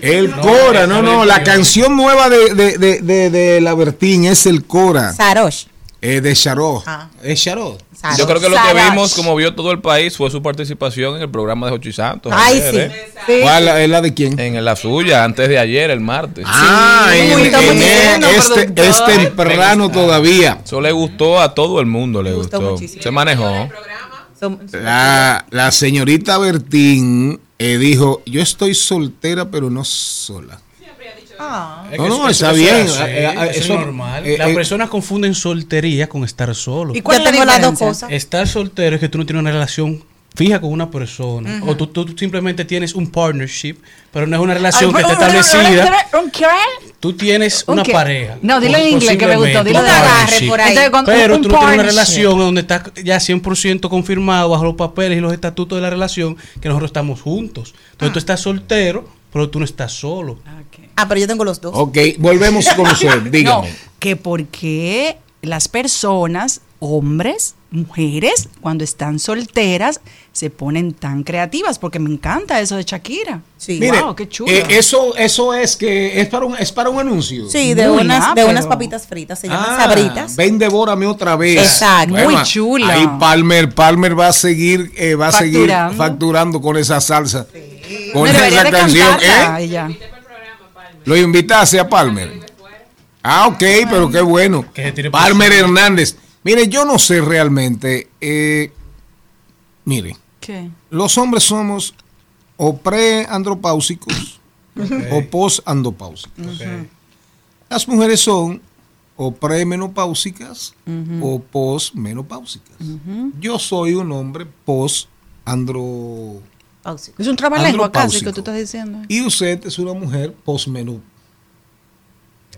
El Cora, no, no, la canción nueva de, de, de, de, de la Bertín es El Cora. Sarosh. Eh, de Charo. Ah. Es Charo. Sarosh. Yo creo que lo que Sarosh. vimos, como vio todo el país, fue su participación en el programa de Jochi Santos. Ay, ayer, sí. ¿eh? Sí. ¿Cuál es la de quién? En la suya, antes de ayer, el martes. Ah, en, muy en- bueno, en- este, es temprano todavía. Eso le gustó a todo el mundo, le gustó gustó. muchísimo. Se manejó. La, la señorita Bertín eh, dijo, yo estoy soltera pero no sola. Ah. Es No, no, eso- está eso bien. es así, Eh, eh, eso es eso- normal. eh, Las eh, personas confunden soltería con estar solo. ¿Y cuál es tengo las dos cosas. Estar soltero es que tú no tienes una relación fija con una persona. O tú, tú simplemente tienes un partnership, pero no es una relación que está establecida. Tú tienes ¿Un una pareja. No, dilo en inglés, que me gustó, dilo inglés. partnership. por ahí. Entonces, Pero tú no tienes una relación donde está ya 100% confirmado bajo los papeles y los estatutos de la relación que nosotros estamos juntos. Entonces tú estás soltero, pero tú no estás solo. Ah, pero yo tengo los dos. Ok, volvemos con usted, No, dígame. que por qué las personas, hombres, mujeres, cuando están solteras, se ponen tan creativas, porque me encanta eso de Shakira. Sí. Mire, wow, qué chulo. eh, eso, eso es que es para un, es para un anuncio. Sí, de Muy unas, de unas papitas fritas, se llaman Ah, sabritas. Ven, devórame otra vez. Exacto. Muy chula. Ahí Palmer, Palmer va a seguir, eh, va a seguir Facturando. facturando con esa salsa. Con esa canción. ¿eh? ella. Lo invitaste a Palmer. Ah, ok, pero qué bueno. Palmer Hernández. Mire, yo no sé realmente. eh, mire, ¿Qué? los hombres somos o pre-andropáusicos o post-andropáusicos. Las mujeres son o premenopáusicas o postmenopáusicas. Yo soy un hombre post-andro. Es un trabalengua casi que tú estás diciendo. Y usted es una mujer postmenopáusica.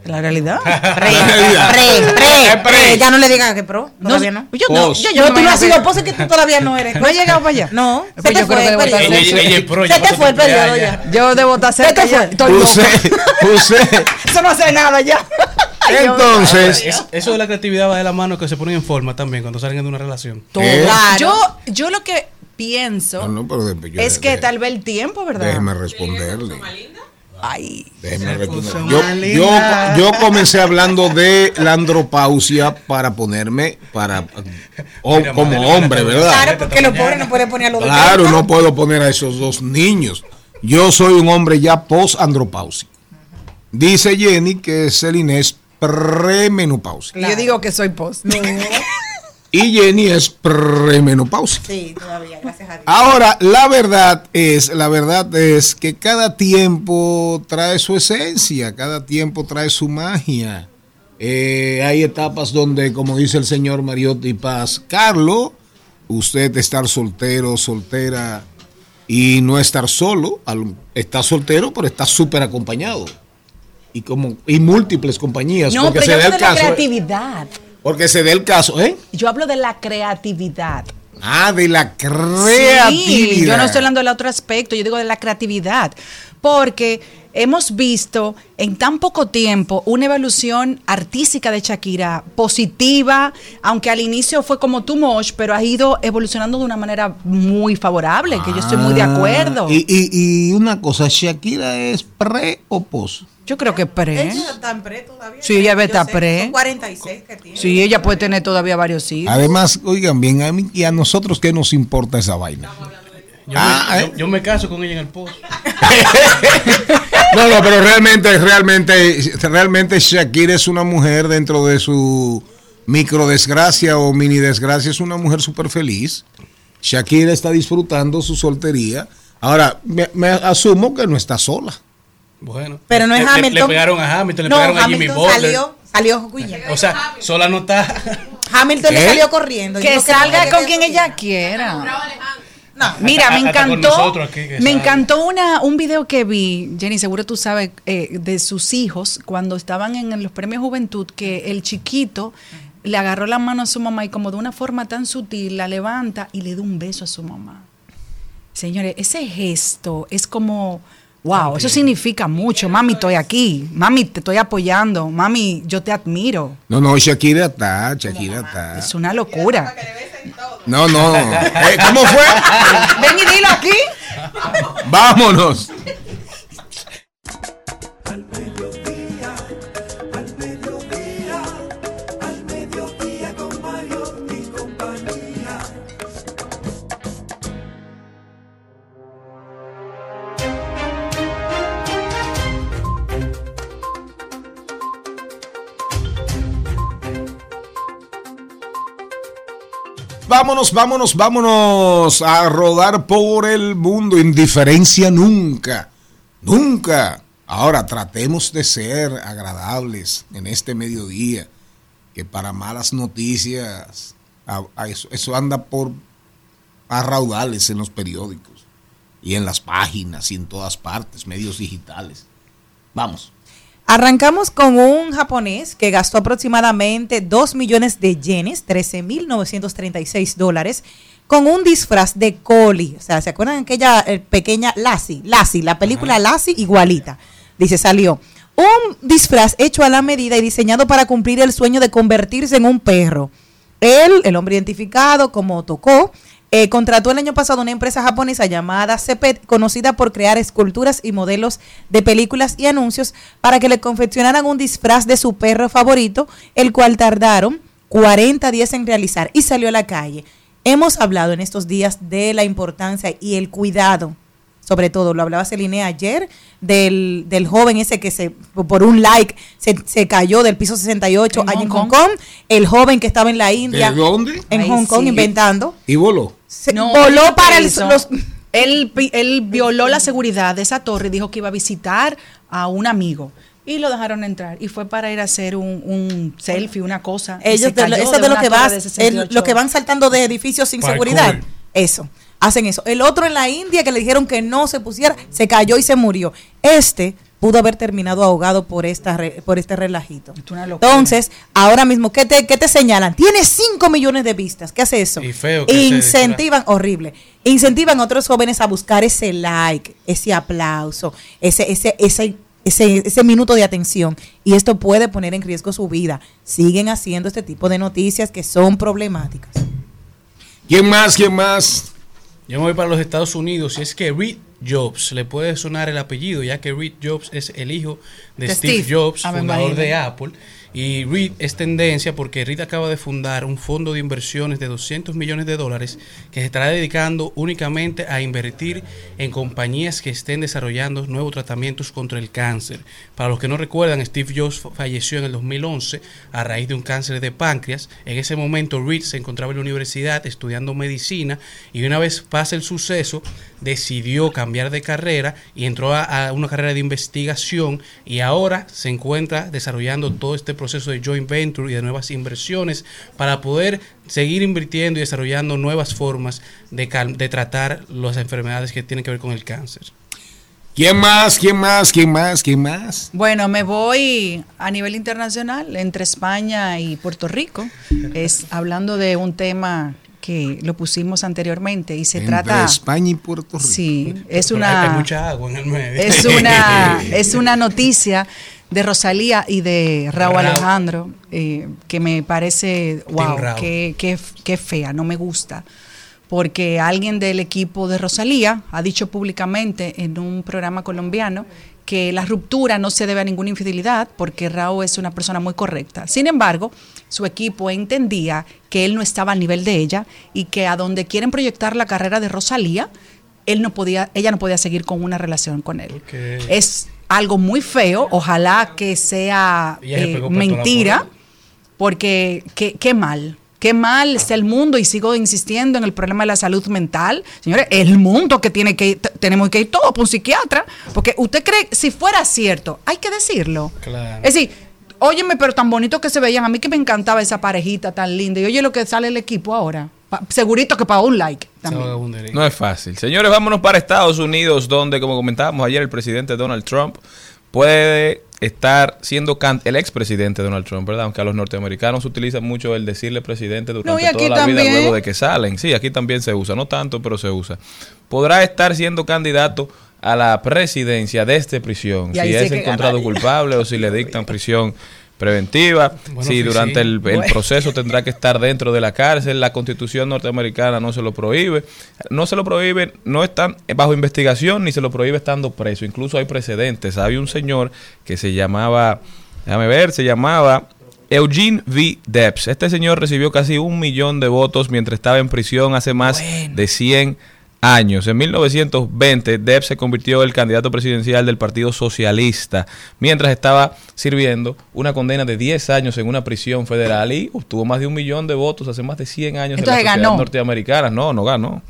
La realidad. Pre, pre, pre, pre. Ya no le digas que pro. Todavía no. Yo no. Yo, Yo, yo tú no has sido pose que tú todavía no eres. No he llegado para allá. No, se Pues te yo fue el periodo. Se ya te fue el periodo ya. Yo debo estar cerca. te ya. fue? Usted, usted. Eso no hace nada ya. Entonces, Es- eso de la creatividad va de la mano que se ponen en forma también cuando salen de una relación. ¿Eh? Claro. Yo, yo lo que pienso No, no, es que tal vez el tiempo, ¿verdad? Déjeme responderle. Ay. Déjeme responder. puso Yo, yo, yo comencé hablando de la andropausia para ponerme para o- Mira, como madre, hombre, ¿verdad? Claro, porque los pobres no pueden poner a los Claro, 30. no puedo poner a esos dos niños. Yo soy un hombre ya post-andropáusico. Dice Jenny que Celine es premenopáusica. Y Yo digo que soy post. Y Jenny es premenopáusica. Sí, todavía, gracias a Dios. Ahora, la verdad es, la verdad es que cada tiempo trae su esencia, cada tiempo trae su magia. Eh, hay etapas donde, como dice el señor Mariotti Paz, Carlos, usted estar soltero, soltera y no estar solo, está soltero, pero está súper acompañado. Y como y múltiples compañías, No, porque pero se yo da el de la caso, creatividad. Porque se dé el caso, ¿eh? Yo hablo de la creatividad. Ah, de la creatividad. Sí, yo no estoy hablando del otro aspecto, yo digo de la creatividad. Porque hemos visto en tan poco tiempo una evolución artística de Shakira positiva, aunque al inicio fue como too much, pero ha ido evolucionando de una manera muy favorable, que yo estoy muy de Ah, acuerdo. Y, y, y una cosa, ¿Shakira es pre o post? yo creo que pre. Ella está en pre todavía. Sí, ella está pre. Son 46 que tiene. Sí, ella puede tener todavía varios hijos. Además, oigan bien, a mí y a nosotros, ¿qué nos importa esa vaina? Yo, Ah, me, ¿eh? yo- yo me caso con ella en el post. No, no, pero realmente, realmente, realmente Shakira es una mujer dentro de su micro desgracia o mini desgracia, es una mujer súper feliz. Shakira está disfrutando su soltería. Ahora, me, me asumo que no está sola. Bueno. Pero no es Le- Hamilton. Le, pegaron a Hamilton, le no, pegaron a Jimmy Hamilton Butler. salió, salió. O sea, sola no está. Hamilton le salió corriendo. que salga con quien ella quiera. No, Mira, me encantó. nosotros aquí, que me encantó una, un video que vi, Jenny, seguro tú sabes, eh, de sus hijos cuando estaban en los premios Juventud, que el chiquito le agarró la mano a su mamá y como de una forma tan sutil la levanta y le da un beso a su mamá. Señores, ese gesto es como, wow, eso significa mucho. Mami, estoy aquí. Mami, te estoy apoyando. Mami, yo te admiro. No, no, Shakira está, Shakira está. Es una locura. No, no. Eh, ¿Cómo fue? Ven y dilo aquí. Vámonos. Vámonos, vámonos, vámonos a rodar por el mundo. Indiferencia nunca, nunca. Ahora tratemos de ser agradables en este mediodía, que para malas noticias, eso, anda por a raudales en los periódicos y en las páginas y en todas partes, medios digitales. Vamos. Arrancamos con un japonés que gastó aproximadamente 2 millones de yenes, 13.936 dólares, con un disfraz de Coli. O sea, ¿se acuerdan de aquella eh, pequeña Lassie? Lassie, la película Lassie igualita. Dice, salió. Un disfraz hecho a la medida y diseñado para cumplir el sueño de convertirse en un perro. Él, el hombre identificado como Toko, eh, contrató el año pasado una empresa japonesa llamada Cepet, conocida por crear esculturas y modelos de películas y anuncios para que le confeccionaran un disfraz de su perro favorito, el cual tardaron 40 días en realizar y salió a la calle. Hemos hablado en estos días de la importancia y el cuidado, sobre todo, lo hablaba Celine ayer, del, del joven ese que se por un like se, se cayó del piso 68 En allá en Hong Kong, el joven que estaba en la India, ¿De dónde? en Ay, Hong Kong sí. inventando, Y voló. Se No, voló ¿qué para el, los, Él, él violó la seguridad de esa torre y dijo que iba a visitar a un amigo. Y lo dejaron entrar. Y fue para ir a hacer un, un selfie, una cosa. ellos de, eso de lo que vas, de el- 68. lo que van saltando de edificios sin Parkour. seguridad, eso, hacen eso. El otro en la India que le dijeron que no se pusiera, se cayó y se murió. Este pudo haber terminado ahogado por esta re- por este relajito. Es una locura. Entonces, ahora mismo, ¿qué te, qué te señalan? Tiene 5 millones de vistas. ¿Qué hace eso? Y feo que se Incentivan, horrible. Incentivan a otros jóvenes a buscar ese like, ese aplauso, ese, ese, ese, ese, ese minuto de atención. Y esto puede poner en riesgo su vida. Siguen haciendo este tipo de noticias que son problemáticas. ¿Quién más? ¿Quién más? Yo me voy para los Estados Unidos y es que Reed Jobs, le puede sonar el apellido, ya que Reed Jobs es el hijo de, De Steve, Steve. Jobs, Ah, fundador de Apple. Y Reed es tendencia porque Reed acaba de fundar un fondo de inversiones de 200 millones de dólares que se estará dedicando únicamente a invertir en compañías que estén desarrollando nuevos tratamientos contra el cáncer. Para los que no recuerdan, Steve Jobs falleció en el 2011 a raíz de un cáncer de páncreas. En ese momento Reed se encontraba en la universidad estudiando medicina y una vez pasa el suceso decidió cambiar de carrera y entró a, a una carrera de investigación y ahora se encuentra desarrollando todo este proceso de joint venture y de nuevas inversiones para poder seguir invirtiendo y desarrollando nuevas formas de, cal- de tratar las enfermedades que tienen que ver con el cáncer. ¿Quién más? ¿Quién más? ¿Quién más? ¿Quién más? Bueno, me voy a nivel internacional, entre España y Puerto Rico. Es hablando de un tema que lo pusimos anteriormente y se Entre trata. España y Puerto Rico. Sí, es hay una. mucha agua en el medio. Es una, es una noticia de Rosalía y de Raúl Raúl. Alejandro eh, que me parece, wow, qué, qué, qué fea, no me gusta. Porque alguien del equipo de Rosalía ha dicho públicamente en un programa colombiano que la ruptura no se debe a ninguna infidelidad porque Raúl es una persona muy correcta. Sin embargo, su equipo entendía que él no estaba al nivel de ella y que a donde quieren proyectar la carrera de Rosalía, él no podía, ella no podía seguir con una relación con él. Es algo muy feo, ojalá que sea eh, mentira, porque qué, qué mal. Qué mal está el mundo y sigo insistiendo en el problema de la salud mental. Señores, el mundo que tiene que ir, tenemos que ir todos por un psiquiatra. Porque usted cree, si fuera cierto, hay que decirlo. Claro. Es decir, óyeme, pero tan bonito que se veían. A mí que me encantaba esa parejita tan linda. Y oye lo que sale el equipo ahora. Segurito que para un like también. No es fácil. Señores, vámonos para Estados Unidos, donde, como comentábamos ayer, el presidente Donald Trump puede estar siendo can- el expresidente Donald Trump, ¿verdad? Aunque a los norteamericanos utiliza mucho el decirle presidente durante No, toda la vida luego de que salen. Sí, aquí también se usa, no tanto, pero se usa. Podrá estar siendo candidato a la presidencia desde prisión, si es encontrado ganaría. culpable o si le dictan prisión preventiva, Bueno, si durante el, el Bueno. proceso tendrá que estar dentro de la cárcel, la constitución norteamericana no se lo prohíbe, no se lo prohíbe, no están bajo investigación ni se lo prohíbe estando preso, incluso hay precedentes, había un señor que se llamaba, déjame ver, se llamaba Eugene V. Debs, este señor recibió casi un millón de votos mientras estaba en prisión hace más de 100 años. En 1920, Debs se convirtió en el candidato presidencial del Partido Socialista, mientras estaba sirviendo una condena de 10 años en una prisión federal y obtuvo más de un millón de votos hace más de 100 años en Entonces la sociedad ganó. norteamericana. No, no ganó.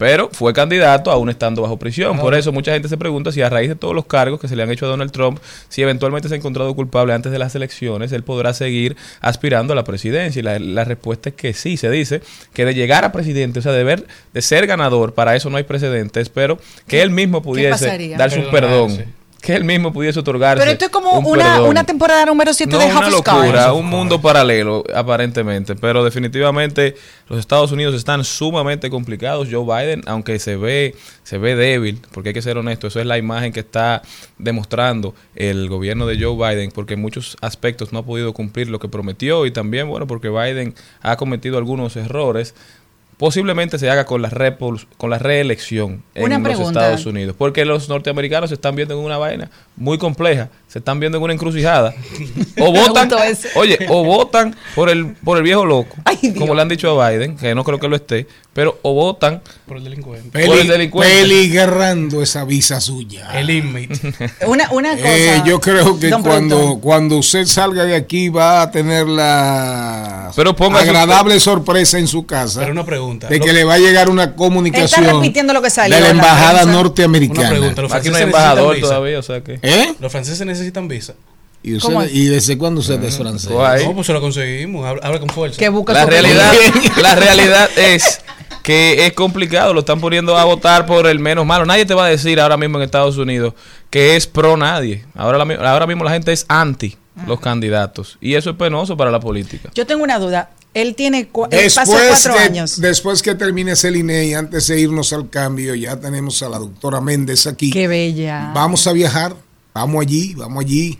Pero fue candidato aún estando bajo prisión. Por eso mucha gente se pregunta si a raíz de todos los cargos que se le han hecho a Donald Trump, si eventualmente se ha encontrado culpable antes de las elecciones, él podrá seguir aspirando a la presidencia. Y la, la respuesta es que sí. Se dice que de llegar a presidente, o sea, de, ver, de ser ganador, para eso no hay precedentes, pero que él mismo pudiese un Perdonarse. perdón. Que él mismo pudiese otorgarse. Pero esto es como un una, una temporada número 7 No, de una House of locura, Cards. un mundo paralelo, aparentemente. Pero definitivamente los Estados Unidos están sumamente complicados. Joe Biden, aunque se ve, se ve débil, porque hay que ser honesto, eso es la imagen que está demostrando el gobierno de Joe Biden, porque en muchos aspectos no ha podido cumplir lo que prometió y también, bueno, porque Biden ha cometido algunos errores. Posiblemente se haga con la, con la reelección en Una los pregunta. Estados Unidos. Porque los norteamericanos se están viendo en una vaina muy compleja. Se están viendo en una encrucijada. O votan, oye, o votan por el, por el viejo loco, Ay, como le han dicho a Biden, que no creo que lo esté, pero o votan Por el delincuente. Por el delincuente. peligrando esa visa suya. El inmate. Una, una cosa. Eh, yo creo que cuando, cuando usted salga de aquí va a tener la Pero ponga su- agradable sorpresa en su casa Pero una pregunta. de Lo- que le va a llegar una Está comunicación repitiendo lo que salió. de la embajada norteamericana. Una pregunta. Los Aquí no hay embajador todavía, o sea que. ¿Eh? Los franceses necesitan visa. ¿Y, usted- ¿Cómo? ¿Y desde cuándo usted es francés? Guay. No, pues se lo conseguimos. Habla, habla con fuerza. Que busca La realidad, la realidad es que es complicado, lo están poniendo a votar por el menos malo. Nadie te va a decir ahora mismo en Estados Unidos que es pro nadie. Ahora, la mi- ahora mismo la gente es anti los candidatos y eso es penoso para la política. Yo tengo una duda. Él tiene cu- él pasó Después cuatro que, años. después que termine ese INEI, antes de irnos al cambio, ya tenemos a la doctora Méndez aquí. Qué bella. Vamos a viajar, vamos allí, vamos allí.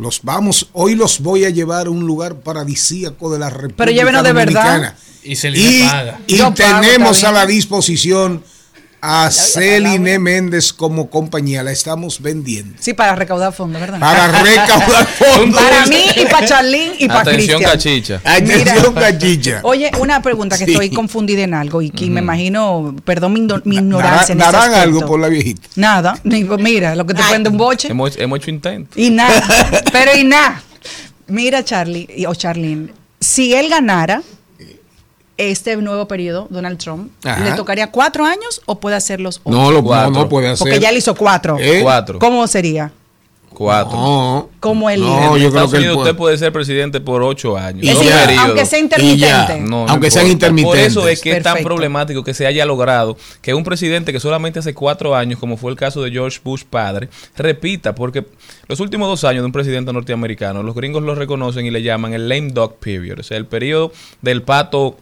Los vamos, hoy los voy a llevar a un lugar paradisíaco de la República llévenos de verdad. Dominicana. Y se le Y, paga. y Yo pago, tenemos a la disposición a Celine Méndez como compañía, la estamos vendiendo. Sí, para recaudar fondos, ¿verdad? Para recaudar fondos. Para mí y para Charlene y para Atención, Cristian. cachicha. Atención, cachicha. Oye, una pregunta que Sí. estoy confundida en algo y que me imagino, perdón mi, igno- mi ignorancia en ese Darán aspecto. algo por la viejita. Nada, ni- mira, lo que te pueden de un boche Hemos, hemos hecho intentos. y nada, pero y nada. Mira, Charlie o Charlene, si él ganara este nuevo periodo, Donald Trump, Ajá. ¿le tocaría cuatro años o puede hacerlos ocho? No, lo, Cuatro. no puede hacer. Porque ya le hizo cuatro. ¿Eh? Cuatro. ¿Cómo sería? Cuatro. No. Como el No, en yo creo que Unidos puede. usted puede ser presidente por ocho años. Es decir, aunque sea Y ya. intermitente. No, no Aunque sean importa. Por intermitentes. eso es que es tan problemático que se haya logrado que un presidente que solamente hace cuatro años, como fue el caso de George Bush padre, repita, porque los últimos dos años de un presidente norteamericano, los gringos lo reconocen y le llaman el lame dog period, o sea, el periodo del pato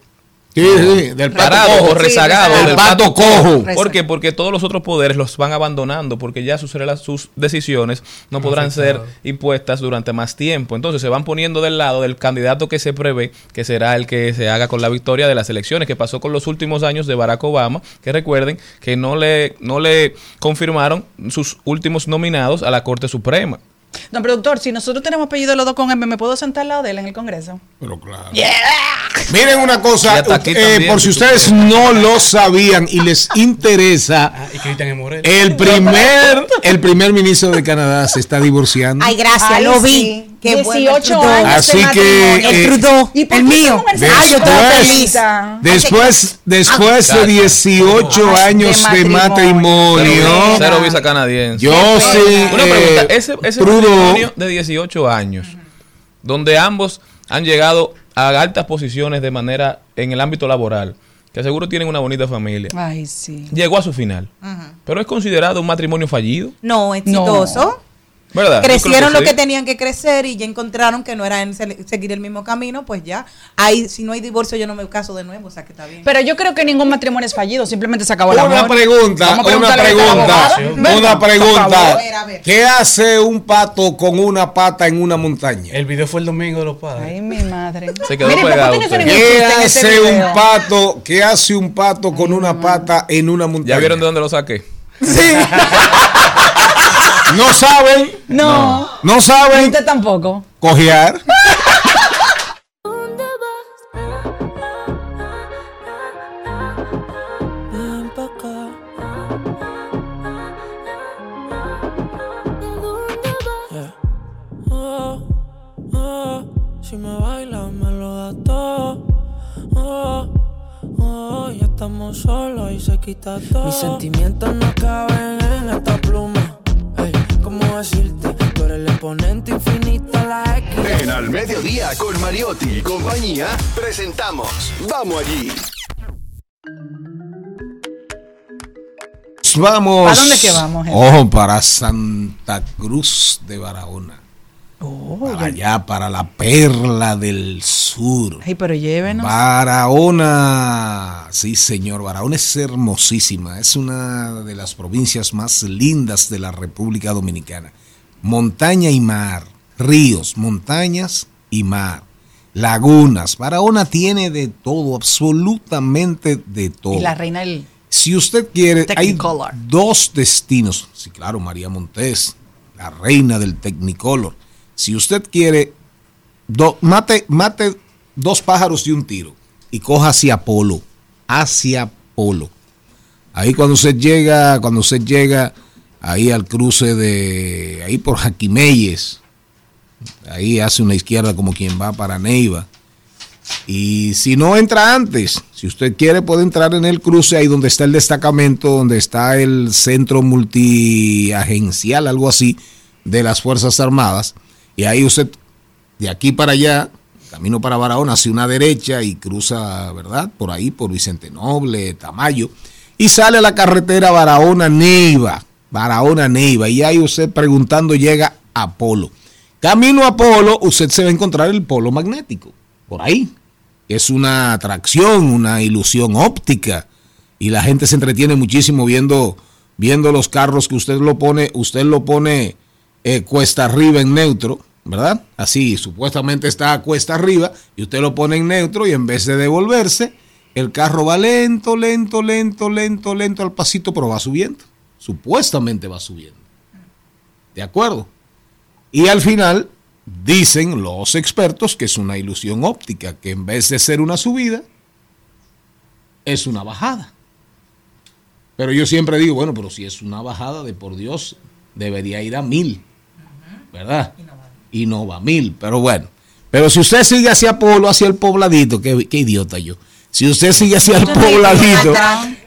Sí, sí, del pato parado cojo. o rezagado, rezagado. del El pato cojo. ¿Por qué? Porque todos los otros poderes los van abandonando, porque ya sus, sus decisiones no podrán ser impuestas durante más tiempo. Entonces se van poniendo del lado del candidato que se prevé que será el que se haga con la victoria de las elecciones, que pasó con los últimos años de Barack Obama, que recuerden que no le, no le confirmaron sus últimos nominados a la Corte Suprema. Don productor, si nosotros tenemos apellido los dos con M, ¿me puedo sentar al lado de él en el Congreso? Pero claro. Miren una cosa, eh, también, por si ustedes no lo sabían y les interesa, Ah, y el primer, el primer ministro de Canadá se está divorciando. Ay, gracias, Ay, lo vi. sí. Qué bueno, 18 el Trudeau. años Así de que, eh, El Trudeau, ¿Y por el qué mío. mensajes? Ay, yo estoy Después- feliz. Después, después de Chacha. 18 Ay, años de de matrimonio. matrimonio, Cero visa canadiense. yo sí. Una pregunta, eh, ese, ese Trudeau- matrimonio de 18 años, donde ambos han llegado a altas posiciones de manera en el ámbito laboral, que seguro tienen una bonita familia. Ay, sí. Llegó a su final. Pero es considerado un matrimonio fallido, No, exitoso. Crecieron lo sí. que tenían que crecer y ya encontraron que no era en se- seguir el mismo camino, pues ya. Ahí, si no hay divorcio, yo no me caso de nuevo, o sea que está bien. Pero yo creo que ningún matrimonio es fallido, simplemente se acabó el Una amor. pregunta, una la pregunta, una pregunta. ¿Qué hace un pato con una pata en una montaña? El video fue el domingo de los padres. Ay, mi madre. Se quedó Miren, ¿por pegado qué no usted. ningún ¿Qué chiste en ese hace un pato? ¿Qué hace un pato con una pata en una montaña? ¿Ya vieron de dónde lo saqué? No saben, No. no saben Usted tampoco. cojear. Oh, oh, si me bailas me lo da todo. Oh, oh, ya estamos solos y se quita todo. Mis sentimientos no caben en esta pluma. ¿Cómo decirte? Tú eres el exponente infinito, la X. En Al Mediodía con Mariotti y compañía presentamos Vamos allí. Vamos. ¿Para dónde que vamos? Ojo, para Santa Cruz de Barahona. Oh, para allá, para la perla del sur. Ay, pero llévenos. Barahona, sí señor, Barahona es hermosísima, es una de las provincias más lindas de la República Dominicana. Montaña y mar, ríos, montañas y mar, lagunas. Barahona tiene de todo, absolutamente de todo. Y la reina del. Si usted quiere, hay dos destinos. Sí, claro, María Montés, la reina del Technicolor. Si usted quiere, mate, mate dos pájaros de un tiro y coja hacia Polo, hacia Polo. Ahí cuando usted llega, cuando usted llega ahí al cruce de, ahí por Jaquimeyes, ahí hace una izquierda como quien va para Neiva. Y si no entra antes, si usted quiere puede entrar en el cruce ahí donde está el destacamento, donde está el centro multiagencial, algo así, de las Fuerzas Armadas. Y ahí usted, de aquí para allá, camino para Barahona, hacia una derecha y cruza, ¿verdad? Por ahí, por Vicente Noble, Tamayo. Y sale a la carretera Barahona-Neiva. Barahona-Neiva. Y ahí usted preguntando llega a Polo. Camino a Polo, usted se va a encontrar el polo magnético. Por ahí. Es una atracción, una ilusión óptica. Y la gente se entretiene muchísimo viendo, viendo los carros que usted lo pone, usted lo pone eh, cuesta arriba en neutro, ¿verdad? Así, supuestamente está a cuesta arriba y usted lo pone en neutro y en vez de devolverse, el carro va lento, lento, lento, lento, lento al pasito, pero va subiendo. Supuestamente va subiendo. ¿De acuerdo? Y al final dicen los expertos que es una ilusión óptica, que en vez de ser una subida, es una bajada. Pero yo siempre digo, bueno, pero si es una bajada de por Dios, debería ir a mil, ¿verdad? Y no va mil, pero bueno. Pero si usted sigue hacia Polo, hacia el pobladito, qué, qué idiota yo. Si usted sigue hacia el pobladito,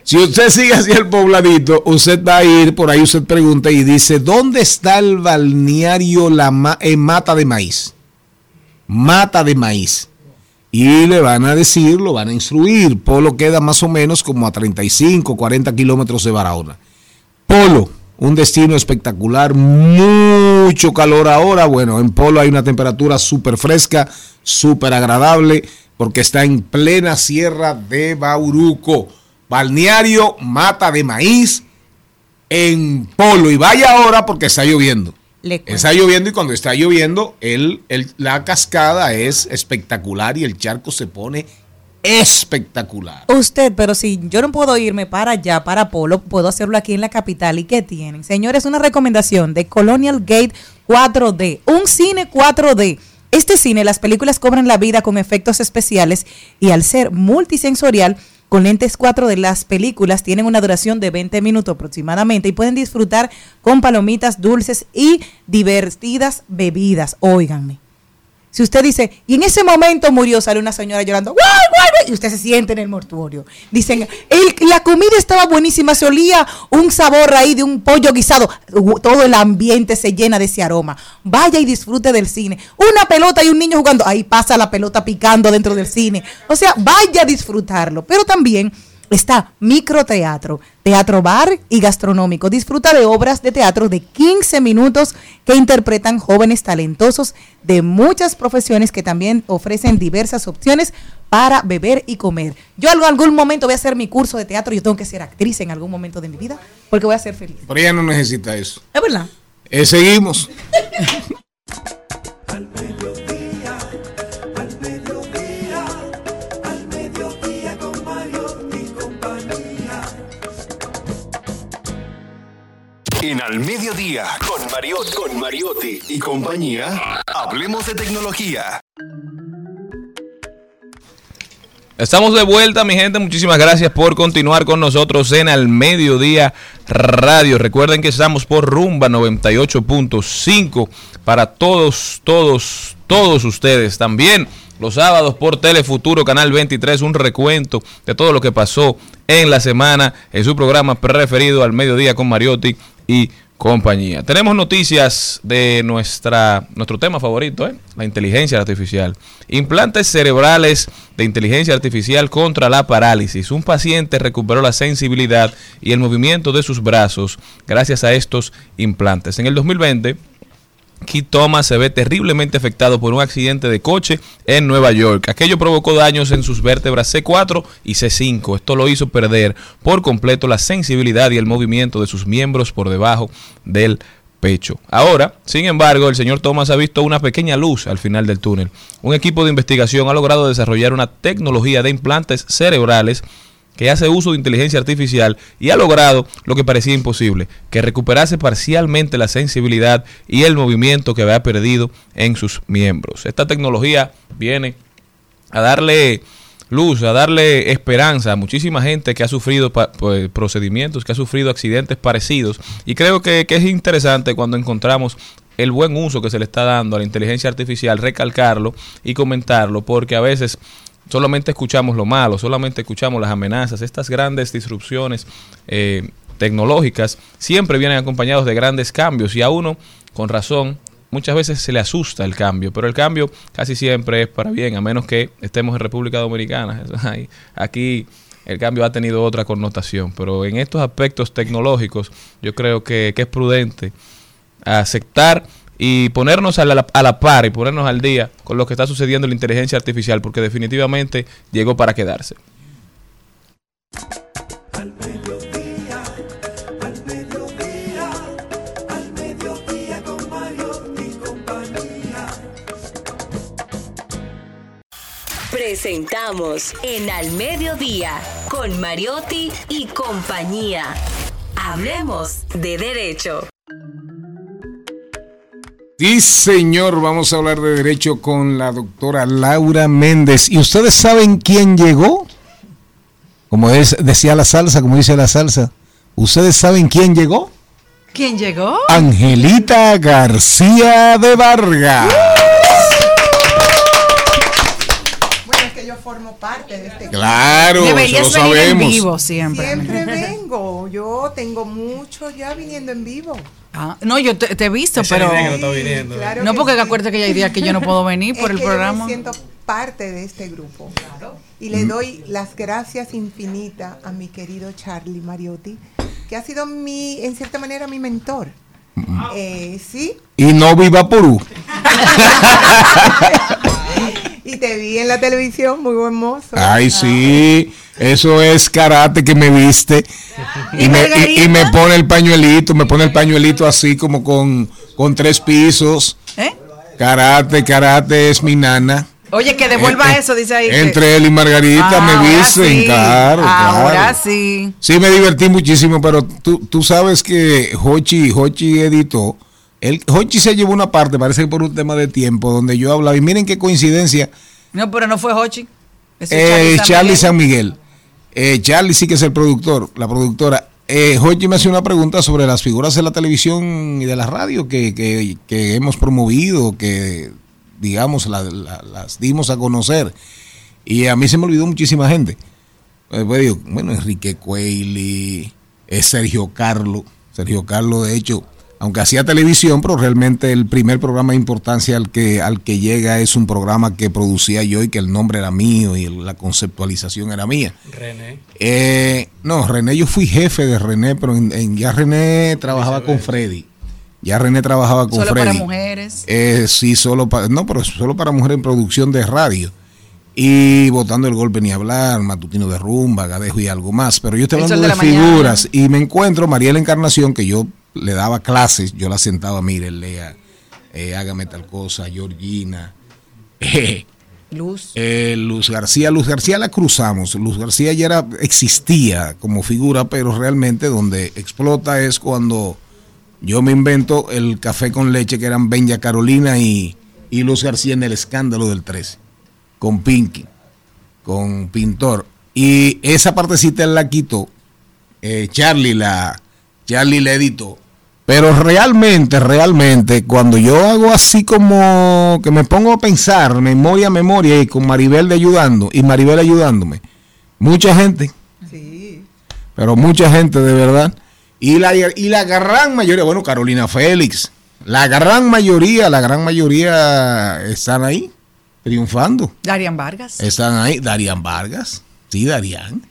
si usted sigue hacia el pobladito, usted va a ir, por ahí usted pregunta y dice, ¿dónde está el balneario la Ma- eh, Mata de Maíz? Mata de Maíz. Y le van a decir, lo van a instruir. Polo queda más o menos como a 35, 40 kilómetros de Barahona. Polo, un destino espectacular, mucho calor ahora. Bueno, en Polo hay una temperatura súper fresca, súper agradable, porque está en plena sierra de Bauruco. Balneario Mata de Maíz en Polo. Y vaya ahora porque está lloviendo. Está lloviendo y cuando está lloviendo, el, el- la cascada es espectacular y el charco se pone espectacular. Usted, pero si yo no puedo irme para allá, para Polo, puedo hacerlo aquí en la capital. ¿Y qué tienen? Señores, una recomendación de Colonial Gate 4D, un cine 4D. Este cine, las películas cobran la vida con efectos especiales y al ser multisensorial, con lentes 4D, las películas tienen una duración de 20 minutos aproximadamente y pueden disfrutar con palomitas dulces y divertidas bebidas. Óiganme. Si usted dice, y en ese momento murió, sale una señora llorando, ¡guay, guay, guay! Y usted se siente en el mortuorio. Dicen, "El- la comida estaba buenísima, se olía un sabor ahí de un pollo guisado. Todo el ambiente se llena de ese aroma. Vaya y disfrute del cine. Una pelota y un niño jugando, ahí pasa la pelota picando dentro del cine. O sea, vaya a disfrutarlo. Pero también está microteatro, teatro bar y gastronómico. Disfruta de obras de teatro de 15 minutos que interpretan jóvenes talentosos de muchas profesiones que también ofrecen diversas opciones para beber y comer. Yo en algún momento voy a hacer mi curso de teatro, yo tengo que ser actriz en algún momento de mi vida porque voy a ser feliz. Pero ella no necesita eso. Es verdad. Eh, seguimos. En Al Mediodía, con con Mariotti y compañía, hablemos de tecnología. Estamos de vuelta, mi gente. Muchísimas gracias por continuar con nosotros en Al Mediodía Radio. Recuerden que estamos por Rumba 98.5 para todos, todos, todos ustedes. También los sábados por Telefuturo, Canal 23, un recuento de todo lo que pasó en la semana en su programa preferido Al Mediodía con Mariotti y compañía. Tenemos noticias de nuestra, nuestro tema favorito, ¿eh? la inteligencia artificial. Implantes cerebrales de inteligencia artificial contra la parálisis. Un paciente recuperó la sensibilidad y el movimiento de sus brazos gracias a estos implantes. En el 2020, Keith Thomas se ve terriblemente afectado por un accidente de coche en Nueva York. Aquello provocó daños en sus vértebras C4 y C5. Esto lo hizo perder por completo la sensibilidad y el movimiento de sus miembros por debajo del pecho. Ahora, sin embargo, el señor Thomas ha visto una pequeña luz al final del túnel. Un equipo de investigación ha logrado desarrollar una tecnología de implantes cerebrales que hace uso de inteligencia artificial y ha logrado lo que parecía imposible, que recuperase parcialmente la sensibilidad y el movimiento que había perdido en sus miembros. Esta tecnología viene a darle luz, a darle esperanza a muchísima gente que ha sufrido pues, procedimientos, que ha sufrido accidentes parecidos. Y creo que es interesante cuando encontramos el buen uso que se le está dando a la inteligencia artificial, recalcarlo y comentarlo, porque a veces solamente escuchamos lo malo, solamente escuchamos las amenazas, estas grandes disrupciones eh, tecnológicas siempre vienen acompañados de grandes cambios y a uno, con razón, muchas veces se le asusta el cambio, pero el cambio casi siempre es para bien, a menos que estemos en República Dominicana. Aquí el cambio ha tenido otra connotación, pero en estos aspectos tecnológicos yo creo que, que es prudente aceptar y ponernos a la, a la par y ponernos al día con lo que está sucediendo en la inteligencia artificial, porque definitivamente llegó para quedarse. Presentamos en Al Mediodía con Mariotti y compañía. Hablemos de derecho. Sí, señor, vamos a hablar de derecho con la doctora Laura Méndez. ¿Y ustedes saben quién llegó? Como es, decía la salsa, como dice la salsa. ¿Ustedes saben quién llegó? ¿Quién llegó? Angelita García de Vargas. Bueno, es que yo formo parte de este Claro, Deberías eso lo venir en sabemos. vivo siempre. Siempre vengo. Yo tengo mucho ya viniendo en vivo. Ah, no, yo te, te he visto, Ese pero. que no está viniendo. Claro no, que porque sí. acuérdate que ya hay días que yo no puedo venir por Es el que Yo programa. me siento parte de este grupo. Y le doy las gracias infinitas a mi querido Charlie Mariotti, que ha sido mi, en cierta manera, mi mentor. Eh, sí, Y no viva Purú. y te vi en la televisión, muy buen mozo. Ay, sí, eso es karate que me viste. Y me, y- y me pone el pañuelito, me pone el pañuelito así como con, con tres pisos. ¿Eh? Karate, karate es mi nana. Oye, que devuelva Eh, eso, dice ahí. que- Entre él y Margarita Ah, me visten, sí. claro, Ahora claro. sí. Sí, me divertí muchísimo, pero tú, tú sabes que Hochi, Hochi editó. El, Hochi se llevó una parte, parece que por un tema de tiempo, donde yo hablaba. Y miren qué coincidencia. No, pero no fue Hochi. Ese Eh, es Charlie, San Miguel. San Miguel. Eh, Charlie sí que es el productor, la productora. Eh, Hochi me hace una pregunta sobre las figuras de la televisión y de la radio que, que- que hemos promovido, que digamos, la- la- las dimos a conocer. Y a mí se me olvidó muchísima gente. Eh, pues digo, bueno, Enrique Cuelli, eh, Sergio Carlo. Sergio Carlo, de hecho, aunque hacía televisión, pero realmente el primer programa de importancia al que, al que llega es un programa que producía yo y que el nombre era mío y la conceptualización era mía. René. Eh, no, René, yo fui jefe de René, pero en, en- ya René trabajaba con Freddy. Ya René trabajaba con Solo Freddy. para mujeres. Eh, sí, solo para, no, pero solo para mujeres en producción de radio. Y votando el golpe ni hablar, matutino de rumba, gadejo y algo más. Pero yo estoy hablando de, de la mañana. figuras y me encuentro Mariela Encarnación, que yo le daba clases, yo la sentaba, mire, lea, eh, hágame tal cosa, Georgina. eh, Luz. eh, Luz García, Luz García la cruzamos. Luz García ya era, existía como figura, pero realmente donde explota es cuando yo me invento el café con leche que eran Benja Carolina y, y Luz García en el escándalo del 13, con Pinky, con Pintor. Y esa partecita él la quitó, eh, Charlie la, Charlie la editó. Pero realmente, realmente, cuando yo hago así como que me pongo a pensar, memoria a memoria, y con Maribel de ayudando, y Maribel ayudándome, mucha gente, pero mucha gente de verdad, y la, y la gran mayoría, bueno, Carolina Félix, la gran mayoría, la gran mayoría están ahí, triunfando. Darian Vargas. Están ahí, Darían Vargas, sí, Darían.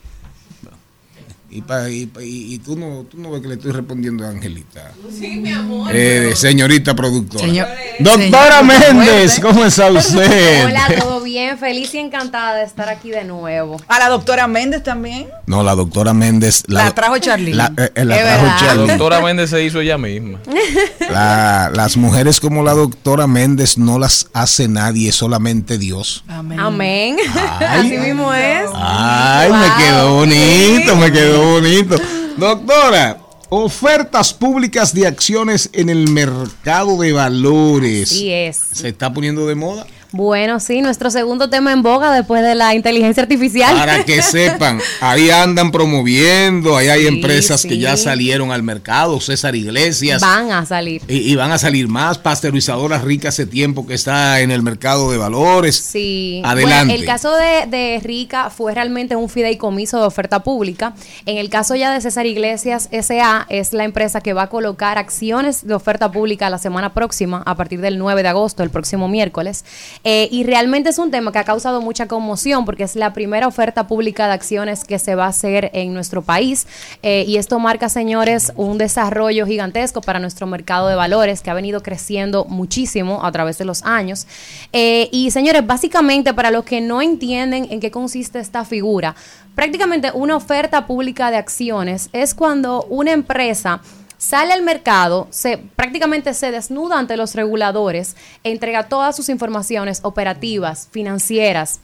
Y, pa- y, pa- y- y tú, no, tú no ves que le estoy respondiendo a Angelita. Sí, mi amor. Eh, señorita productora. Señor- Doctora Señor- Méndez, ¿cómo está usted? Hola, todo bien, feliz y encantada de estar aquí de nuevo. A la doctora Méndez también. No, la doctora Méndez. La trajo Charly. La, eh, eh, la trajo. Charly. La doctora Méndez se hizo ella misma. La- las mujeres como la doctora Méndez no las hace nadie, solamente Dios. Amén. Ay. Así mismo es. Ay, me quedó bonito, me quedó bonito. Doctora, ofertas públicas de acciones en el mercado de valores. Así es. ¿Se está poniendo de moda? Bueno, sí, nuestro segundo tema en boga después de la inteligencia artificial. Para que sepan, ahí andan promoviendo, ahí hay Sí, empresas que ya salieron al mercado, César Iglesias. Van a salir. Y, y van a salir más, Pasteurizadoras Rica hace tiempo que está en el mercado de valores. Sí. Adelante. Bueno, el caso de, de Rica fue realmente un fideicomiso de oferta pública. En el caso ya de César Iglesias SA, es la empresa que va a colocar acciones de oferta pública la semana próxima, a partir del 9 de agosto, el próximo miércoles. Eh, y realmente es un tema que ha causado mucha conmoción porque es la primera oferta pública de acciones que se va a hacer en nuestro país. Eh, y esto marca, señores, un desarrollo gigantesco para nuestro mercado de valores que ha venido creciendo muchísimo a través de los años. Eh, y señores, básicamente para los que no entienden en qué consiste esta figura, prácticamente una oferta pública de acciones es cuando una empresa sale al mercado, se prácticamente se desnuda ante los reguladores, entrega todas sus informaciones operativas, financieras,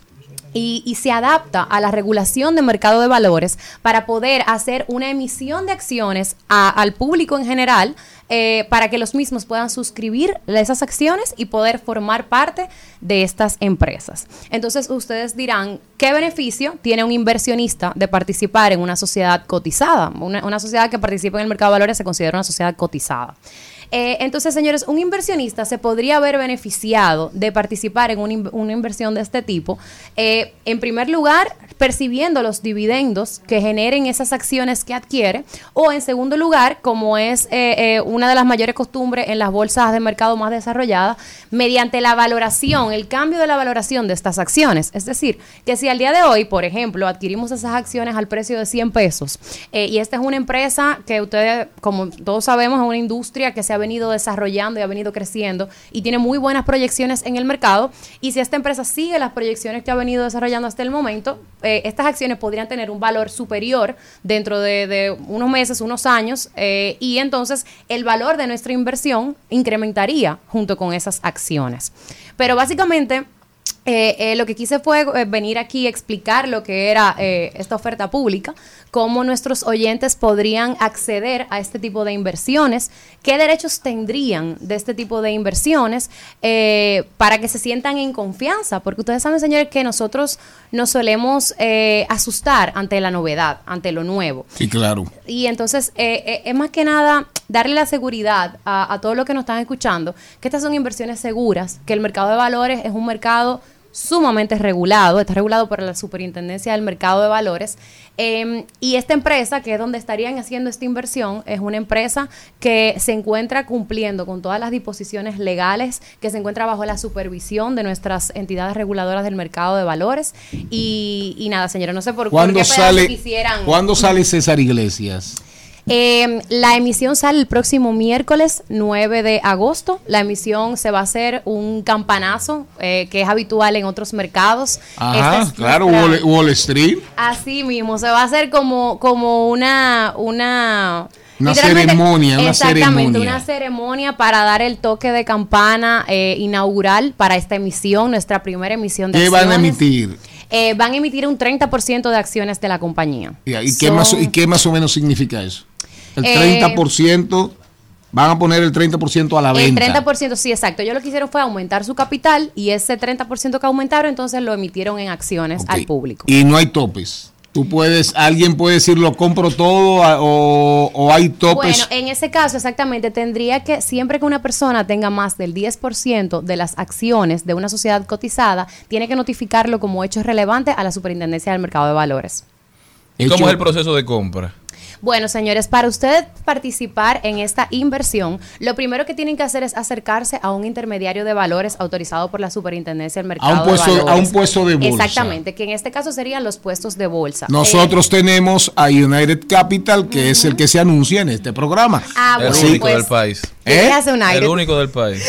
y, y se adapta a la regulación de mercado de valores para poder hacer una emisión de acciones a- al público en general eh, para que los mismos puedan suscribir esas acciones y poder formar parte de estas empresas. Entonces ustedes dirán, ¿qué beneficio tiene un inversionista de participar en una sociedad cotizada? Una, una sociedad que participa en el mercado de valores se considera una sociedad cotizada. Eh, entonces, señores, un inversionista se podría haber beneficiado de participar en una, in- una inversión de este tipo, eh, en primer lugar, percibiendo los dividendos que generen esas acciones que adquiere, o en segundo lugar, como es eh, una de las mayores costumbres en las bolsas de mercado más desarrolladas, mediante la valoración, el cambio de la valoración de estas acciones. Es decir, que si al día de hoy, por ejemplo, adquirimos esas acciones al precio de 100 pesos, y esta es una empresa que ustedes, como todos sabemos, es una industria que se ha venido desarrollando y ha venido creciendo y tiene muy buenas proyecciones en el mercado. Y si esta empresa sigue las proyecciones que ha venido desarrollando hasta el momento, eh, estas acciones podrían tener un valor superior dentro de, de unos meses, unos años, eh, y entonces el valor de nuestra inversión incrementaría junto con esas acciones. Pero básicamente eh, eh, lo que quise fue eh, venir aquí a explicar lo que era eh, esta oferta pública, cómo nuestros oyentes podrían acceder a este tipo de inversiones, qué derechos tendrían de este tipo de inversiones eh, para que se sientan en confianza, porque ustedes saben, señores, que nosotros nos solemos eh, asustar ante la novedad, ante lo nuevo. Sí, claro. Y entonces eh, eh, es más que nada darle la seguridad a, a todos los que nos están escuchando que estas son inversiones seguras, que el mercado de valores es un mercado sumamente regulado, está regulado por la Superintendencia del Mercado de Valores. eh, y esta empresa, que es donde estarían haciendo esta inversión, es una empresa que se encuentra cumpliendo con todas las disposiciones legales, que se encuentra bajo la supervisión de nuestras entidades reguladoras del mercado de valores. Y, y nada, señora, no sé por, por ¿Cuándo qué sale, quisieran. ¿Cuándo sale César Iglesias? Eh, la emisión sale el próximo miércoles 9 de agosto. La emisión se va a hacer un campanazo eh, que es habitual en otros mercados. Ajá, es claro, Wall, Wall Street. Así mismo, se va a hacer como, como una, una, Una ceremonia, una exactamente, ceremonia. una ceremonia para dar el toque de campana eh, inaugural para esta emisión, nuestra primera emisión de ¿Qué van a emitir? Eh, van a emitir un 30% de acciones de la compañía. ¿Y, qué más, ¿Y qué más o menos significa eso? El Eh, 30%, van a poner el 30% a la El venta. 30%, sí, exacto. Ellos lo que hicieron fue aumentar su capital y ese 30% que aumentaron, entonces lo emitieron en acciones al público. Y no hay topes. Tú puedes, alguien puede decir lo compro todo o, o hay topes. Bueno, en ese caso, exactamente, tendría que, siempre que una persona tenga más del 10% de las acciones de una sociedad cotizada, tiene que notificarlo como hecho relevante a la Superintendencia del Mercado de Valores. ¿Y cómo es el proceso de compra? Bueno, señores, para usted participar en esta inversión, lo primero que tienen que hacer es acercarse a un intermediario de valores autorizado por la Superintendencia del Mercado puesto- de a Valores. un puesto de bolsa. Exactamente, que en este caso serían los puestos de bolsa. Nosotros tenemos a United Capital, que es el que se anuncia en este programa. Ah, el bueno, único pues, del país. ¿qué hace United? El único del país.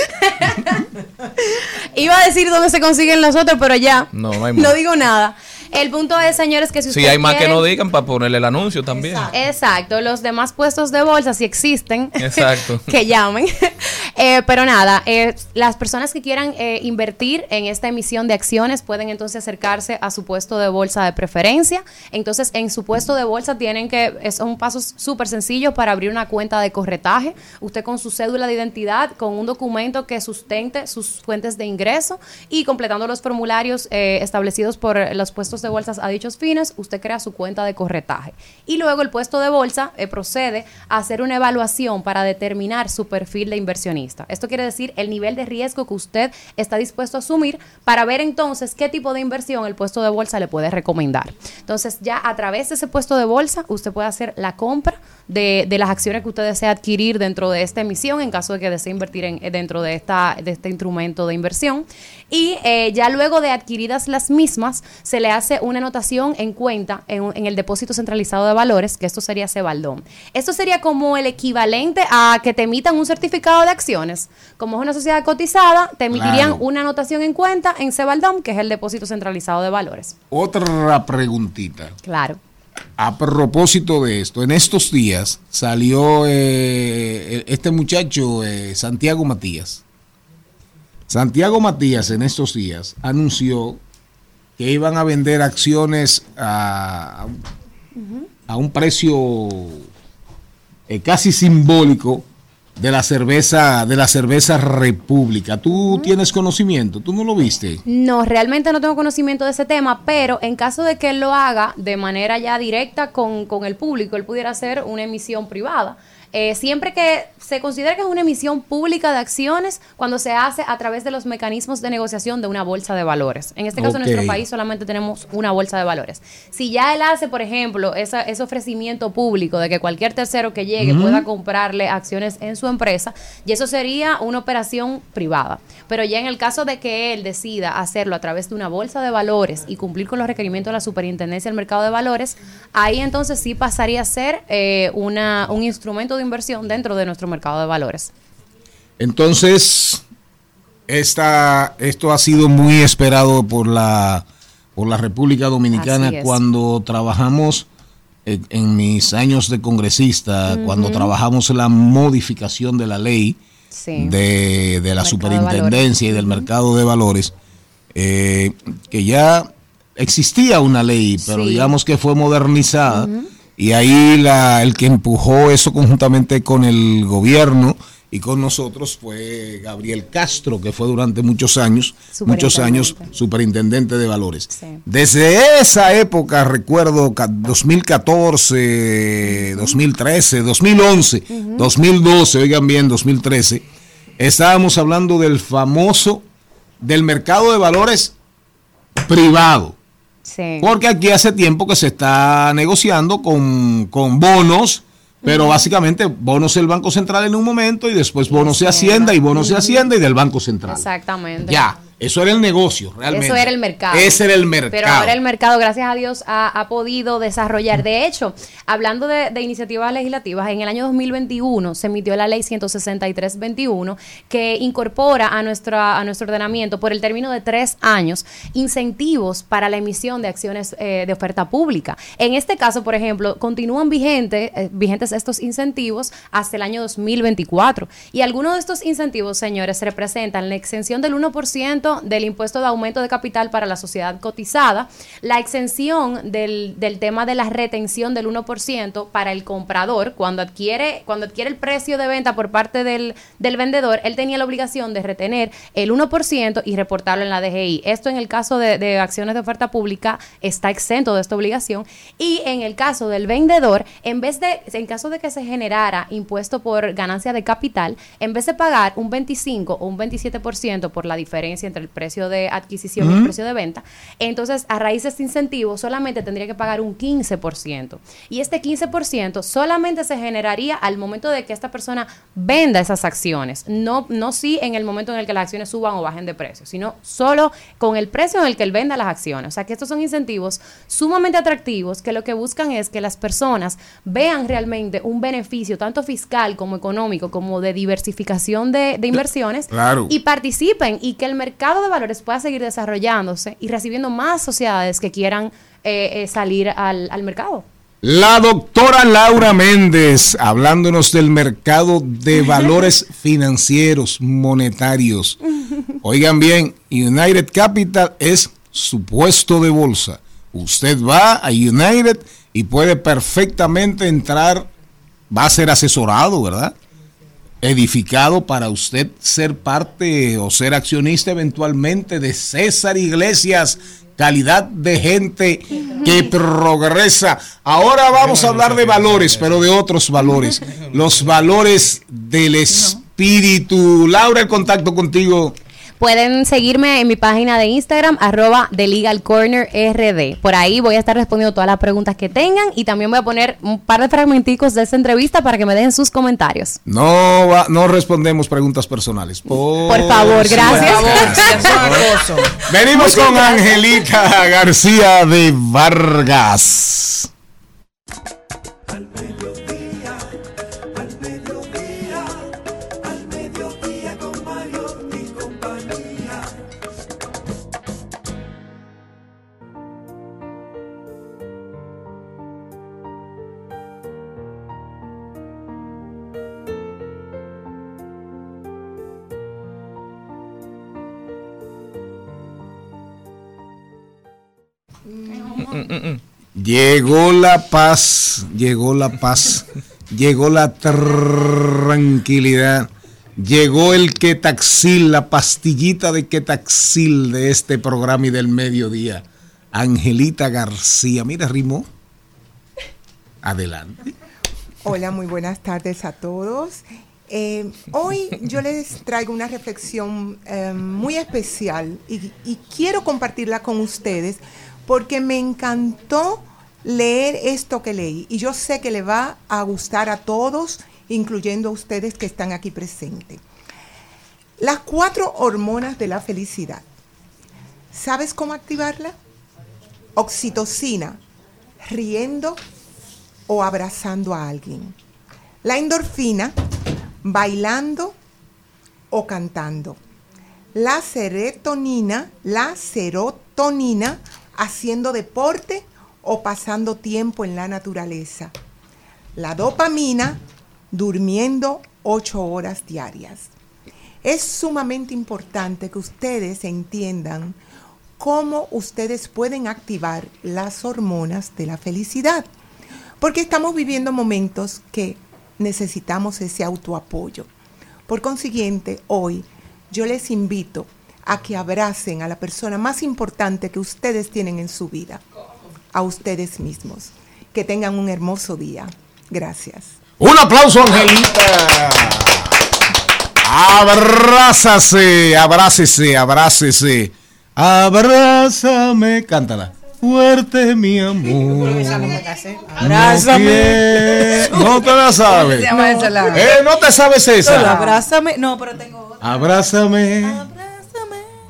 Iba a decir dónde se consiguen los otros, pero ya No, no hay más. no digo nada. El punto es, señores, que si Si usted hay más que no digan para ponerle el anuncio también. Exacto, los demás puestos de bolsa, si existen, Exacto. que llamen. Eh, pero nada, eh, las personas que quieran eh, invertir en esta emisión de acciones pueden entonces acercarse a su puesto de bolsa de preferencia. Entonces, en su puesto de bolsa tienen que, es un paso súper sencillo para abrir una cuenta de corretaje. Usted con su cédula de identidad, con un documento que sustente sus fuentes de ingreso y completando los formularios eh, establecidos por los puestos de bolsas a dichos fines, usted crea su cuenta de corretaje. Y luego el puesto de bolsa eh, procede a hacer una evaluación para determinar su perfil de inversionista. Esto quiere decir el nivel de riesgo que usted está dispuesto a asumir para ver entonces qué tipo de inversión el puesto de bolsa le puede recomendar. Entonces ya a través de ese puesto de bolsa usted puede hacer la compra de, de las acciones que usted desea adquirir dentro de esta emisión en caso de que desee invertir en, eh, dentro de, esta, de este instrumento de inversión. Y eh, ya luego de adquiridas las mismas, se le hace una anotación en cuenta en, el depósito centralizado de valores, que esto sería Cebaldón. Esto sería como el equivalente a que te emitan un certificado de acciones. Como es una sociedad cotizada, te emitirían Claro. una anotación en cuenta en Cebaldón, que es el depósito centralizado de valores. Otra preguntita. Claro. A propósito de esto, en estos días salió eh, este muchacho, eh, Santiago Matías. Santiago Matías en estos días anunció que iban a vender acciones a, a un precio eh, casi simbólico de la cerveza de la cerveza República. ¿Tú tienes conocimiento? ¿Tú no lo viste? No, realmente no tengo conocimiento de ese tema, pero en caso de que él lo haga de manera ya directa con, con el público, él pudiera hacer una emisión privada. Eh, siempre que se considera que es una emisión pública de acciones cuando se hace a través de los mecanismos de negociación de una bolsa de valores. En este caso, en nuestro país solamente tenemos una bolsa de valores. Si ya él hace, por ejemplo, esa- ese ofrecimiento público de que cualquier tercero que llegue pueda comprarle acciones en su empresa, y eso sería una operación privada. Pero ya en el caso de que él decida hacerlo a través de una bolsa de valores y cumplir con los requerimientos de la Superintendencia del Mercado de Valores, ahí entonces sí pasaría a ser eh, una, un instrumento de inversión dentro de nuestro mercado de valores. Entonces, esta, esto ha sido muy esperado por la, por la República Dominicana cuando trabajamos en, en mis años de congresista, cuando trabajamos la modificación de la ley Sí. de, de la Mercado de superintendencia y del mercado de valores. eh, que ya existía una ley, pero Sí. digamos que fue modernizada. Y ahí la, el que empujó eso conjuntamente con el gobierno y con nosotros fue Gabriel Castro, que fue durante muchos años, muchos años superintendente de valores. Desde esa época, recuerdo, ca- 2014, 2013, 2011, 2012, oigan bien, 2013, estábamos hablando del famoso, del mercado de valores privado. Sí. Porque aquí hace tiempo que se está negociando con, con bonos, pero básicamente bonos del Banco Central en un momento y después bonos de Hacienda y bonos de Hacienda y del Banco Central. Exactamente. Ya, eso era el negocio, realmente. Eso era el mercado. Ese era el mercado. Pero ahora el mercado, gracias a Dios, ha, ha podido desarrollar. De hecho, hablando de, de iniciativas legislativas, en el año 2021 se emitió la ley 163-21 que incorpora a, nuestra, a nuestro ordenamiento por el término de tres años incentivos para la emisión de acciones eh, de oferta pública. En este caso, por ejemplo, continúan vigentes, eh, vigentes estos incentivos hasta el año 2024. Y algunos de estos incentivos, señores, representan la exención del 1% del impuesto de aumento de capital para la sociedad cotizada, la exención del, del tema de la retención del 1% para el comprador cuando adquiere, cuando adquiere el precio de venta por parte del, del vendedor, él tenía la obligación de retener el 1% y reportarlo en la DGI. Esto en el caso de, acciones de oferta pública está exento de esta obligación y en el caso del vendedor, en vez de, en caso de que se generara impuesto por ganancia de capital, en vez de pagar un 25 o un 27% por la diferencia entre el precio de adquisición y el precio de venta, entonces a raíz de este incentivo solamente tendría que pagar un 15%. Y este 15% solamente se generaría al momento de que esta persona venda esas acciones, no, no sí en el momento en el que las acciones suban o bajen de precio, sino solo con el precio en el que él venda las acciones. O sea que estos son incentivos sumamente atractivos que lo que buscan es que las personas vean realmente un beneficio tanto fiscal como económico, como de diversificación de, de inversiones Claro. y participen y que el mercado de valores pueda seguir desarrollándose y recibiendo más sociedades que quieran eh, eh, salir al, al mercado. La doctora Laura Méndez, hablándonos del mercado de valores financieros, monetarios. Oigan bien, United Capital es su puesto de bolsa. Usted va a United y puede perfectamente entrar, va a ser asesorado, ¿verdad? Edificado para usted ser parte o ser accionista eventualmente de César Iglesias, calidad de gente que progresa. Ahora vamos a hablar de valores, pero de otros valores, los valores del espíritu. Laura, el contacto contigo. Pueden seguirme en mi página de Instagram, arroba The Legal Corner RD. Por ahí voy a estar respondiendo todas las preguntas que tengan y también voy a poner un par de fragmenticos de esta entrevista para que me dejen sus comentarios. No, va- no respondemos preguntas personales. Por, Por favor, gracias. Venimos Muchas con gracias. Angelita García de Vargas. Llegó la paz, llegó la paz, llegó la tranquilidad, llegó el ketaxil, la pastillita de ketaxil de este programa y del mediodía. Angelita García, mira, rimó. Adelante. Hola, muy buenas tardes a todos. Eh, hoy yo les traigo una reflexión eh, muy especial y quiero compartirla con ustedes porque me encantó leer esto que leí y yo sé que le va a gustar a todos, incluyendo a ustedes que están aquí presentes. Las cuatro hormonas de la felicidad. ¿Sabes cómo activarla? Oxitocina, riendo o abrazando a alguien. La endorfina, bailando o cantando. La serotonina, la serotonina, haciendo deporte o pasando tiempo en la naturaleza. La dopamina, durmiendo ocho horas diarias. Es sumamente importante que ustedes entiendan cómo ustedes pueden activar las hormonas de la felicidad. Porque estamos viviendo momentos que necesitamos ese autoapoyo. Por consiguiente, hoy yo les invito a que abracen a la persona más importante que ustedes tienen en su vida, a ustedes mismos. Que tengan un hermoso día. Gracias. Un aplauso, Angelita. Abrázase, abrácese, abrácese. Abrázame, cántala. Fuerte mi amor. Abrázame. No, no te la sabes. Eh, no te sabes esa. abrázame. No, pero tengo otra. Abrázame.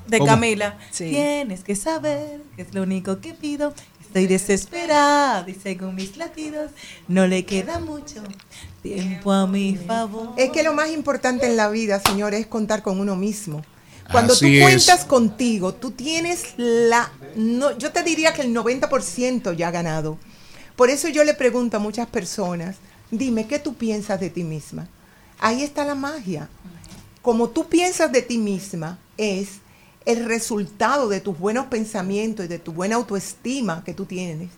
De ¿Cómo? Camila. Tienes que saber que es lo único que pido. Estoy desesperada y según mis latidos no le queda mucho tiempo a mi favor. Es que lo más importante en la vida, señores, es contar con uno mismo. Cuando Así tú es. cuentas contigo, tú tienes la... No, yo te diría que el 90% ya ganado. Por eso yo le pregunto a muchas personas, dime, ¿qué tú piensas de ti misma? Ahí está la magia. Como tú piensas de ti misma es el resultado de tus buenos pensamientos y de tu buena autoestima que tú tienes.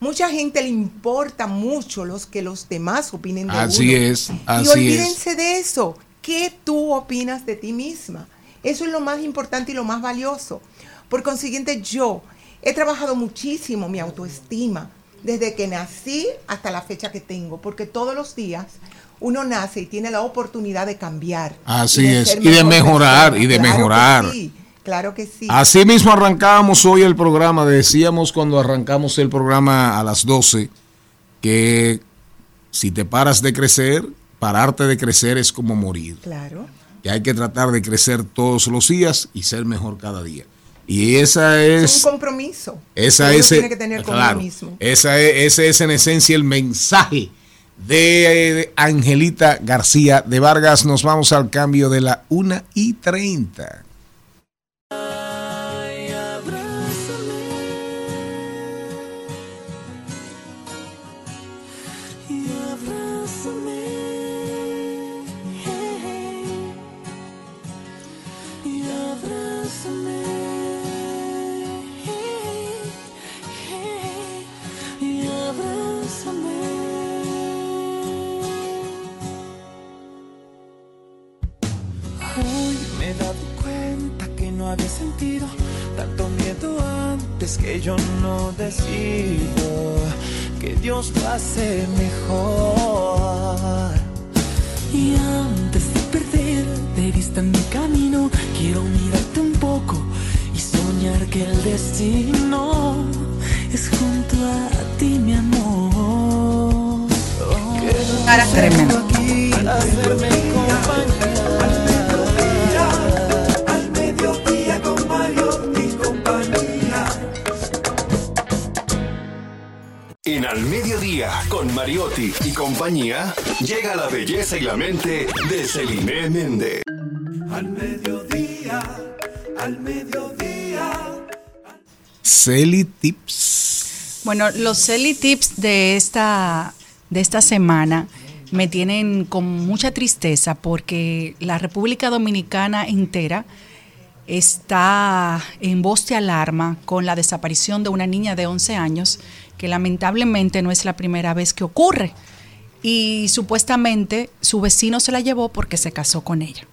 Mucha gente le importa mucho los que los demás opinen de Así uno. es, así y es. olvídense de eso. ¿Qué tú opinas de ti misma? Eso es lo más importante y lo más valioso. Por consiguiente, yo he trabajado muchísimo mi autoestima desde que nací hasta la fecha que tengo, porque todos los días uno nace y tiene la oportunidad de cambiar. Así de es, y de mejor mejorar, persona. y de Claro mejorar. sí, claro que sí. Así mismo arrancábamos hoy el programa. Decíamos cuando arrancamos el programa a las 12 que si te paras de crecer, pararte de crecer es como morir. Claro. Que hay que tratar de crecer todos los días y ser mejor cada día. Y esa Es es, un compromiso. esa es, tiene que tener claro, esa es, ese es en esencia el mensaje de Angelita García de Vargas. Nos vamos al cambio de la 1 y 30. Celi Tips. Bueno, los Celi Tips de esta, de esta semana me tienen con mucha tristeza porque la República Dominicana entera está en voz de alarma con la desaparición de una niña de 11 años que lamentablemente no es la primera vez que ocurre y supuestamente su vecino se la llevó porque se casó con ella.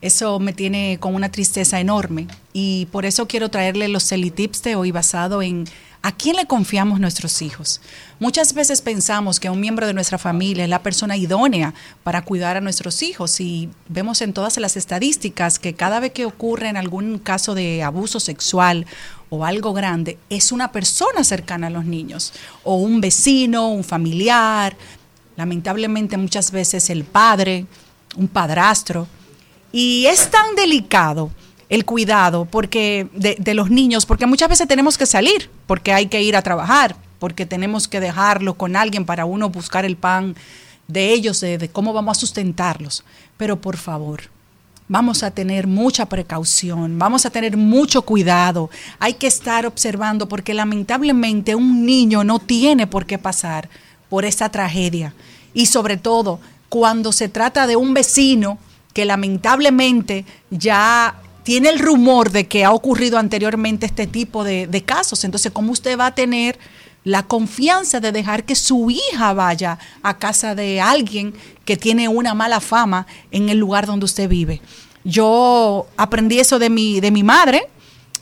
Eso me tiene con una tristeza enorme y por eso quiero traerle los Celitips de hoy basado en a quién le confiamos nuestros hijos. Muchas veces pensamos que un miembro de nuestra familia es la persona idónea para cuidar a nuestros hijos y vemos en todas las estadísticas que cada vez que ocurre en algún caso de abuso sexual o algo grande, es una persona cercana a los niños o un vecino, un familiar, lamentablemente muchas veces el padre, un padrastro. Y es tan delicado el cuidado porque de, los niños, porque muchas veces tenemos que salir, porque hay que ir a trabajar, porque tenemos que dejarlo con alguien para uno buscar el pan de ellos, de, de cómo vamos a sustentarlos. Pero por favor, vamos a tener mucha precaución, vamos a tener mucho cuidado, hay que estar observando porque lamentablemente un niño no tiene por qué pasar por esta tragedia. Y sobre todo, cuando se trata de un vecino lamentablemente ya tiene el rumor de que ha ocurrido anteriormente este tipo de, de casos. Entonces, ¿cómo usted va a tener la confianza de dejar que su hija vaya a casa de alguien que tiene una mala fama en el lugar donde usted vive? Yo aprendí eso de mi, de mi madre,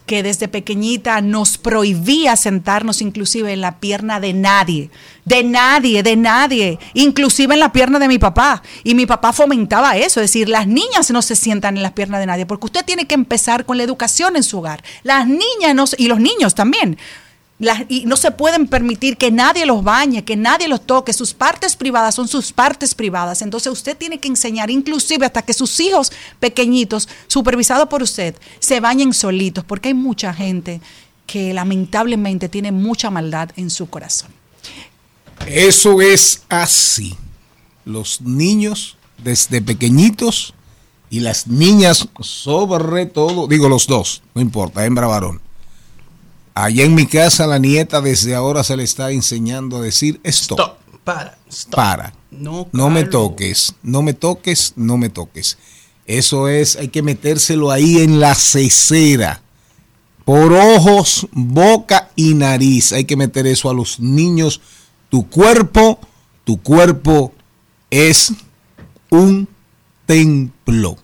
que desde pequeñita nos prohibía sentarnos inclusive en la pierna de nadie, de nadie, de nadie, inclusive en la pierna de mi papá. Y mi papá fomentaba eso, es decir, las niñas no se sientan en las piernas de nadie, porque usted tiene que empezar con la educación en su hogar. Las niñas no, y los niños también. Y no se pueden permitir que nadie los bañe, que nadie los toque. Sus partes privadas son sus partes privadas. Entonces usted tiene que enseñar, inclusive hasta que sus hijos pequeñitos, supervisados por usted, se bañen solitos, porque hay mucha gente que lamentablemente tiene mucha maldad en su corazón. Eso es así. Los niños desde pequeñitos y las niñas sobre todo, digo los dos, no importa, hembra varón. Allá en mi casa la nieta desde ahora se le está enseñando a decir stop. Para. Para. No, No me toques, no me toques, no me toques. Eso es, hay que metérselo ahí en la cesera. Por ojos, boca y nariz. Hay que meter eso a los niños. Tu cuerpo, tu cuerpo es un templo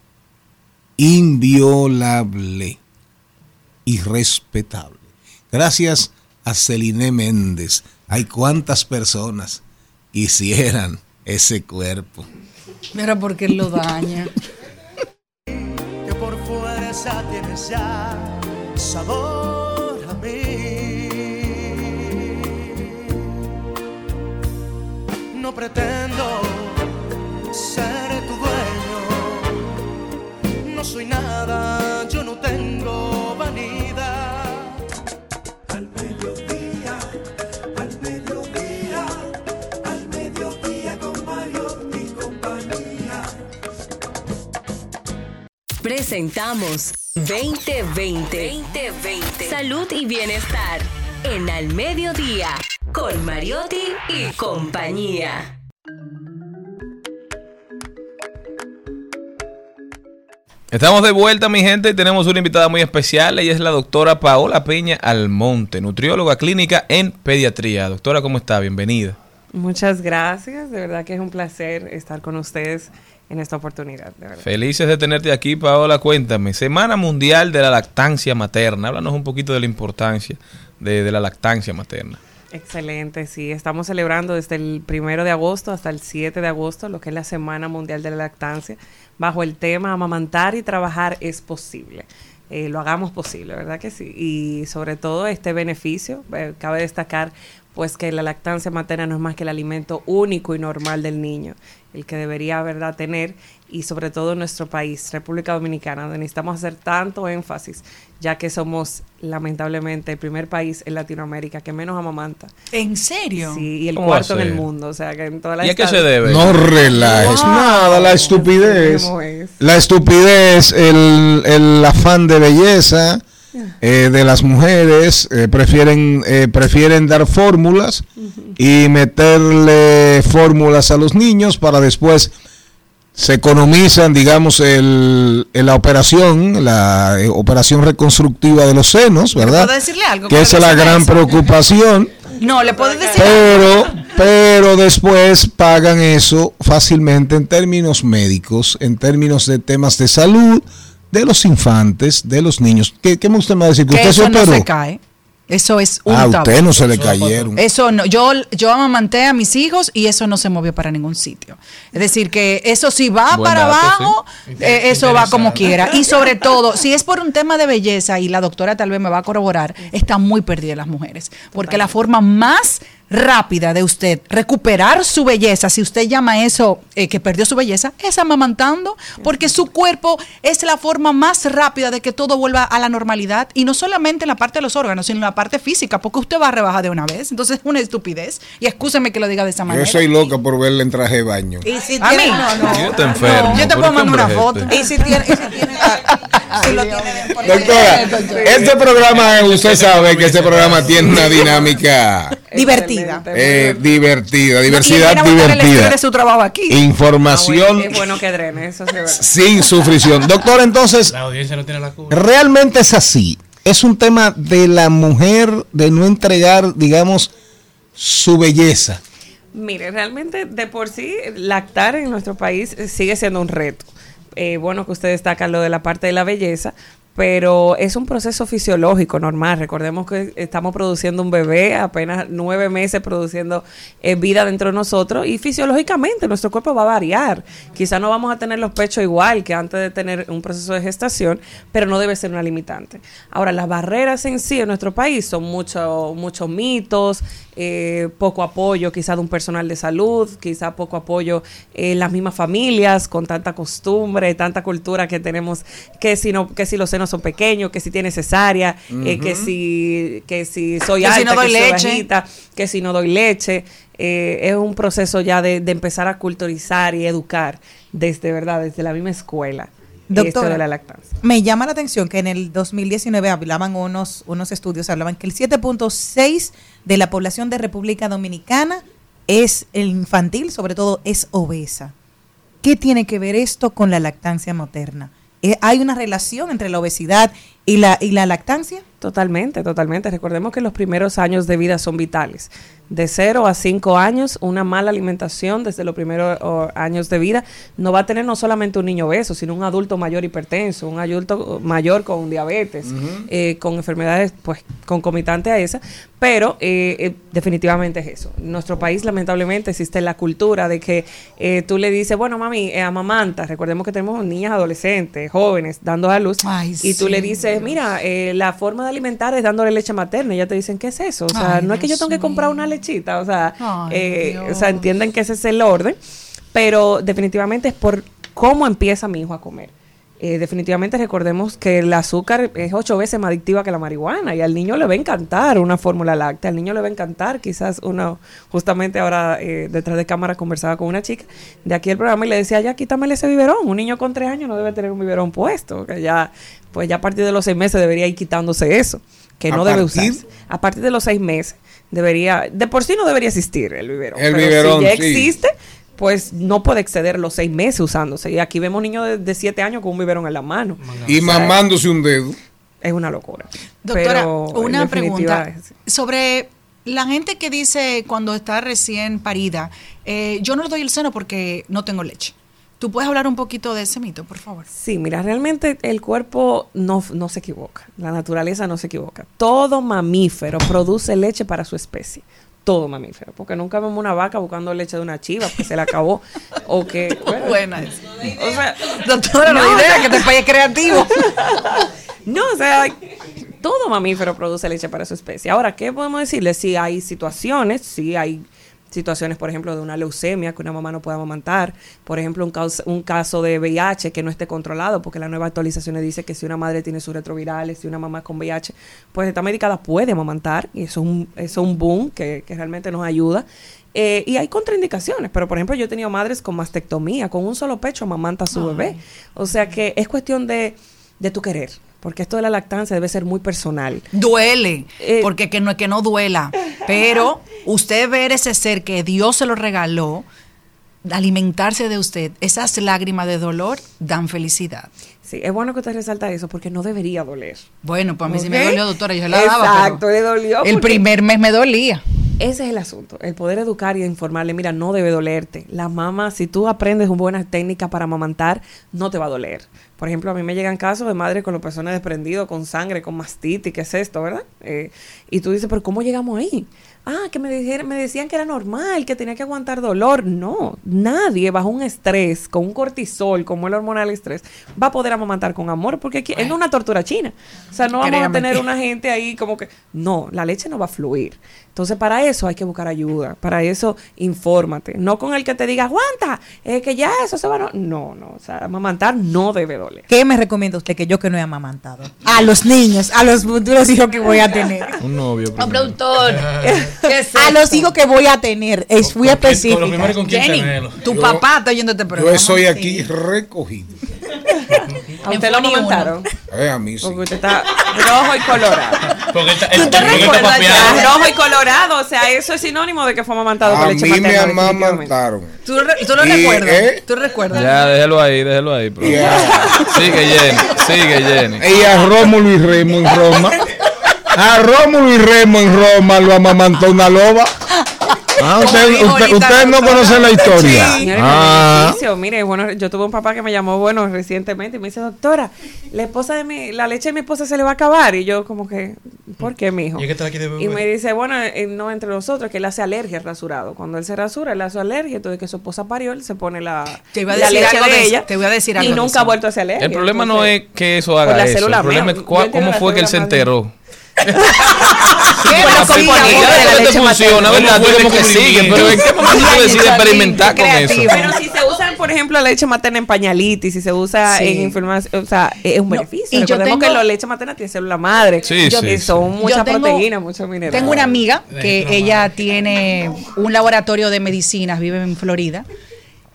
inviolable, irrespetable. Gracias a Celine Méndez. Hay cuántas personas quisieran ese cuerpo. Mira porque él lo daña. que por fuerza tienes ya sabor a mí. No pretendo ser tu dueño, no soy nada, Presentamos 2020. 2020. Salud y bienestar. En Al Mediodía. Con Mariotti y compañía. Estamos de vuelta, mi gente, y tenemos una invitada muy especial. Ella es la doctora Paola Peña Almonte, nutrióloga clínica en pediatría. Doctora, ¿cómo está? Bienvenida. Muchas gracias, de verdad que es un placer estar con ustedes en esta oportunidad, de verdad. Felices de tenerte aquí, Paola. Cuéntame, Semana Mundial de la Lactancia Materna. Háblanos un poquito de la importancia de, de la lactancia materna. Excelente, sí, estamos celebrando desde el primero de agosto hasta el 7 de agosto lo que es la Semana Mundial de la Lactancia, bajo el tema amamantar y trabajar es posible. Eh, lo hagamos posible, ¿verdad que sí? Y sobre todo este beneficio, eh, cabe destacar pues que la lactancia materna no es más que el alimento único y normal del niño, el que debería, ¿verdad?, tener y sobre todo en nuestro país, República Dominicana, donde necesitamos hacer tanto énfasis, ya que somos lamentablemente el primer país en Latinoamérica que menos amamanta. ¿En serio? Sí, y el ¿Cómo cuarto en el mundo, o sea, que en toda la ¿Y a qué se debe? No relajes Wow. nada, la estupidez. Es. La estupidez, el, el afán de belleza eh, de las mujeres, eh, prefieren, eh, prefieren dar fórmulas y meterle fórmulas a los niños para después se economizan, digamos, el, la operación, la eh, operación reconstructiva de los senos, ¿verdad? ¿Puedo decirle algo Que esa es la gran eso? preocupación. No, le puedo decir Pero, pero después pagan eso fácilmente en términos médicos, en términos de temas de salud de los infantes, de los niños. ¿Qué, qué me usted me va a decir? ¿Que que usted se eso no operó? se cae. Eso es un Ah, a usted no se le cayeron. Eso no, yo, yo amamanté a mis hijos y eso no se movió para ningún sitio. Es decir, que eso si va Buen para dato, abajo, sí. eh, eso va como quiera. Y sobre todo, si es por un tema de belleza, y la doctora tal vez me va a corroborar, están muy perdidas las mujeres. Porque la forma más rápida de usted recuperar su belleza, si usted llama eso eh, que perdió su belleza, es amamantando, porque su cuerpo es la forma más rápida de que todo vuelva a la normalidad y no solamente en la parte de los órganos, sino en la parte física, porque usted va a rebajar de una vez. Entonces es una estupidez y excúseme que lo diga de esa Yo manera. soy loca por verle en traje de baño. Y si A mí. no, no. Yo te enfermo. Yo te ¿por puedo mandar una foto. este? Y si tiene, y si tiene, Doctora, este programa, usted sabe que este programa tiene una dinámica Divertida. eh, divertida, diversidad divertida. de su trabajo aquí. Información Es bueno que drene, eso sin sufrición. Doctor, entonces, La audiencia no tiene la culpa. realmente es así. Es un tema de la mujer de no entregar, digamos, su belleza. Mire, realmente de por sí lactar en nuestro país eh, sigue siendo un reto. Eh, bueno que usted destaca lo de la parte de la belleza, pero es un proceso fisiológico normal. Recordemos que estamos produciendo un bebé, apenas nueve meses produciendo eh, vida dentro de nosotros y fisiológicamente nuestro cuerpo va a variar. Quizá no vamos a tener los pechos igual que antes de tener un proceso de gestación, pero no debe ser una limitante. Ahora, las barreras en sí en nuestro país son muchos muchos mitos, eh, poco apoyo quizá de un personal de salud, quizá poco apoyo en las mismas familias con tanta costumbre, tanta cultura que tenemos, que si no, que si los senos son pequeños, que si tiene cesárea, eh, que si, que si soy Que si no doy que soy leche. bajita, que si no doy leche. Eh, es un proceso ya de, de empezar a culturizar y educar desde verdad, desde la misma escuela. Esto Doctora, de la lactancia. me llama la atención que en el 2019 hablaban unos, unos estudios, hablaban que el 7.6 de la población de República Dominicana es el infantil, sobre todo es obesa. ¿Qué tiene que ver esto con la lactancia materna? Eh, ¿Hay una relación entre la obesidad y la, y la lactancia? Totalmente, totalmente. Recordemos que los primeros años de vida son vitales. De 0 a 5 años, una mala alimentación desde los primeros oh, años de vida no va a tener no solamente un niño obeso, sino un adulto mayor hipertenso, un adulto mayor con diabetes, eh, con enfermedades pues concomitantes a esa. Pero eh, eh, definitivamente es eso. En nuestro país, lamentablemente, existe la cultura de que eh, tú le dices, bueno, mami, eh, amamanta. Recordemos que tenemos niñas adolescentes, jóvenes, dando a luz. y tú sí. le dices, mira, eh, la forma de alimentar es dándole leche materna. Y ya te dicen, ¿qué es eso? O sea, Ay, no es que yo tengo que comprar una O sea, Ay, eh, o sea, entienden que ese es el orden. Pero definitivamente es por cómo empieza mi hijo a comer. Eh, definitivamente recordemos que el azúcar es ocho veces más adictiva que la marihuana y al niño le va a encantar una fórmula láctea, al niño le va a encantar quizás uno, justamente ahora eh, detrás de cámara conversaba con una chica de aquí el programa y le decía, ya quítamele ese biberón, un niño con tres años no debe tener un biberón puesto, que ya, pues ya a partir de los seis meses debería ir quitándose eso, que ¿A no debe usarse. A partir de los seis meses debería, de por sí no debería existir el biberón. El pero biberón, si ya sí. existe, pues no puede exceder los seis meses usándose. Y aquí vemos niños de, de siete años con un biberón en la mano. Y O sea, mamándose un dedo. Es una locura. Doctora, Pero, una pregunta sobre la gente que dice cuando está recién parida, eh, yo no le doy el seno porque no tengo leche. ¿Tú puedes hablar un poquito de ese mito, por favor? Sí, mira, realmente el cuerpo no, no se equivoca, la naturaleza no se equivoca. Todo mamífero produce leche para su especie. Todo mamífero, porque nunca vemos una vaca buscando leche de una chiva porque se le acabó o que bueno, Buena esa. o sea, Doctora, no, No, idea o sea- que te país creativo. No, o sea, todo mamífero produce leche para su especie. Ahora, ¿qué podemos decirle? Si hay situaciones, si hay situaciones, por ejemplo, de una leucemia que una mamá no pueda amamantar, por ejemplo, un caso, un caso de VIH que no esté controlado, porque la nueva actualización dice que si una madre tiene sus retrovirales, si una mamá con VIH, pues está medicada, puede amamantar, y eso es un, eso es un boom que, que realmente nos ayuda. Eh, y hay contraindicaciones, pero por ejemplo yo he tenido madres con mastectomía, con un solo pecho amamanta a su bebé. O sea que es cuestión de, de tu querer, porque esto de la lactancia debe ser muy personal. Duele, Eh, porque que no es que no duela, pero usted ver ese ser que Dios se lo regaló, alimentarse de usted, esas lágrimas de dolor dan felicidad. Sí, es bueno que usted resalta eso porque no debería doler. Bueno, pues a mí sí me dolió, doctora, yo se la daba. Exacto, le dolió. El primer mes me dolía. Ese es el asunto, el poder educar y informarle, mira, no debe dolerte. La mamá, si tú aprendes una buena técnica para amamantar, no te va a doler. Por ejemplo, a mí me llegan casos de madres con los pezones desprendidos, con sangre, con mastitis, ¿qué es esto, verdad? Eh, y tú dices, pero ¿cómo llegamos ahí? Ah, que me, dijeron, me decían que era normal, que tenía que aguantar dolor. No, nadie bajo un estrés, con un cortisol, como el hormonal estrés, va a poder amamantar con amor, porque aquí es una tortura china. O sea, no vamos a tener una gente ahí como que, no, la leche no va a fluir. Entonces, para eso hay que buscar ayuda, para eso infórmate. No con el que te diga, aguanta, eh, que ya eso se va a... No, no, no, o sea, amamantar no debe doler. ¿Qué me recomienda usted que yo que no he amamantado? A los niños, a los futuros hijos que voy a tener. Un novio. Oh, productor. ¿Qué es A los hijos que voy a tener. Es muy específica. Jenny, tu Yo- papá está oyendo este programa. Yo estoy aquí recogido. ¿A usted lo amamantaron? Eh, a mí sí. Porque usted está rojo y colorado. Porque está, ¿Tú te recuerdas ya? Rojo y colorado, o sea, eso es sinónimo de que fue amamantado con A leche mí me amamantaron. ¿Tú, re- tú lo Y, recuerdas? ¿eh? ¿Tú recuerdas? Ya, déjelo ahí, déjelo ahí. bro. Sigue Jenny, sigue Jenny. Y a Rómulo y Remo en Roma. A Rómulo y Remo en Roma lo amamantó una loba. Ah, usted, usted, usted no conoce la historia. Señores, Ah. Mire, bueno, yo tuve un papá que me llamó, bueno, recientemente y me dice, doctora, la esposa de mi, la leche de mi esposa se le va a acabar. Y yo como que, ¿por qué, mijo? ¿Y? Y me dice, bueno, eh, no entre nosotros, que él hace alergia al rasurado. Cuando él se rasura, él hace alergia. Entonces, que su esposa parió, él se pone la, Te iba a la decir leche algo de ella. te voy a decir Y algo de nunca ha vuelto a hacer alergia. El problema no es que eso haga la eso. El problema es cómo fue que él se enteró. ¿Qué Bueno, sí, de la leche funciona, materna? ¿verdad? Tú como que sigue, pero ¿en qué momento tú decides experimentar con eso? Pero si se usan, por ejemplo, la leche materna en pañalitis, si se usa Sí. en información, o sea, es un beneficio. y yo Recordemos tengo- que la leche materna tiene célula madre. Sí, Yo- sí, son Yo tengo- proteínas, muchos minerales. Tengo una amiga que ella tiene un laboratorio de medicinas, vive en Florida,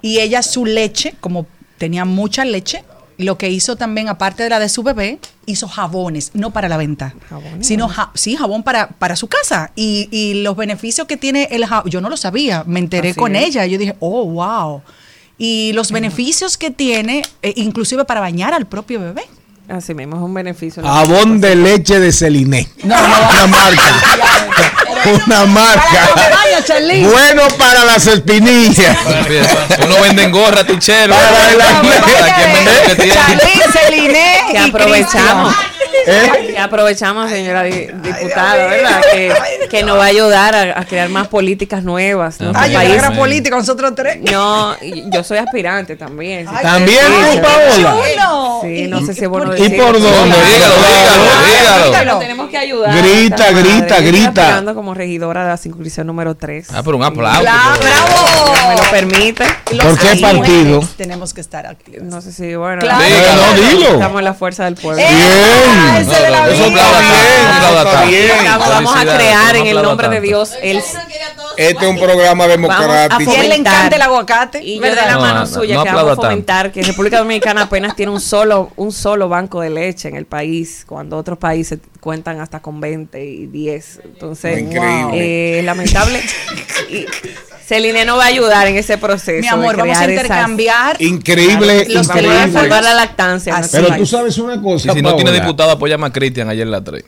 y ella su leche, como tenía mucha leche, lo que hizo también, aparte de la de su bebé, hizo jabones, no para la venta, sino ja- sí, jabón para, para su casa. Y, y los beneficios que tiene el jabón, yo no lo sabía, me enteré Así con es. ella, yo dije, oh, wow. Y los beneficios que tiene, eh, inclusive para bañar al propio bebé. Así mismo, es un beneficio. Jabón de leche de Celine. Una marca. Una marca. Bueno para las espinillas. Uno vende gorra, tichero. Para la- ¿Quién vende lo que aprovechamos. ¿Eh? Aprovechamos, señora di- diputada, ¿verdad? Que, que nos va a ayudar a, a crear más políticas nuevas. ¿no? Ay, yo País- era política, nosotros tres. No, y yo soy aspirante también. si También tú. Paola. Sí, no sé si es bueno ¿Y decirlo. por dónde? Dígalo, dígalo, dígalo. Tenemos que ayudar. Grita, grita, estoy grita. aspirando como regidora de la circunscripción número 3. Ah, pero un aplauso. ¿Me lo permite? ¿Por qué partido? Tenemos que estar aquí. No sé si, bueno. Claro. Dígalo, dilo. Estamos en la fuerza del pueblo. Bien. Acá, aplauda acá. Vamos, vamos a crear en el nombre de. Dios el Este es un programa democrático. Y a él le encanta el aguacate. y yo de la No, mano no, suya no que vamos a fomentar que República Dominicana apenas tiene un solo un solo banco de leche en el país cuando otros países cuentan hasta con 20 y 10 entonces Increíble. eh, lamentable y Celine no va a ayudar en ese proceso Mi amor, de vamos a esas- intercambiar. Increíble, Los vamos a increíble. salvar la lactancia Pero tú sabes una Y cosa, si no tiene Paola. diputado, apoya a Cristian ayer en la 3.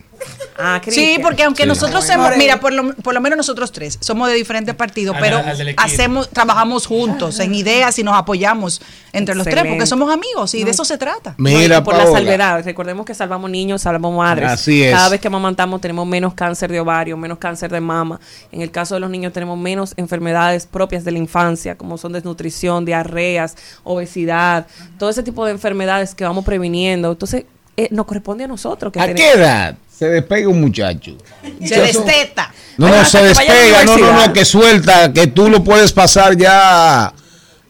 Ah, Sí, porque aunque Sí. nosotros somos, mira, por lo, por lo menos nosotros tres somos de diferentes partidos, Al- pero al hacemos, trabajamos juntos en ideas y nos apoyamos entre los tres, porque somos amigos y de eso se trata. No, Mira, por la salvedad, recordemos que salvamos niños, salvamos madres. Así es. Cada vez que amamantamos tenemos menos cáncer de ovario, menos cáncer de mama. En el caso de los niños tenemos menos enfermedades propias de la infancia, como son desnutrición, diarreas, obesidad, todo ese tipo de enfermedades que vamos previniendo. Entonces, eh, nos corresponde a nosotros. Que ¿A tenemos- qué edad se despega un muchacho? Se desteta. No, no, se despega, no, no, no, que suelta, que tú lo puedes pasar ya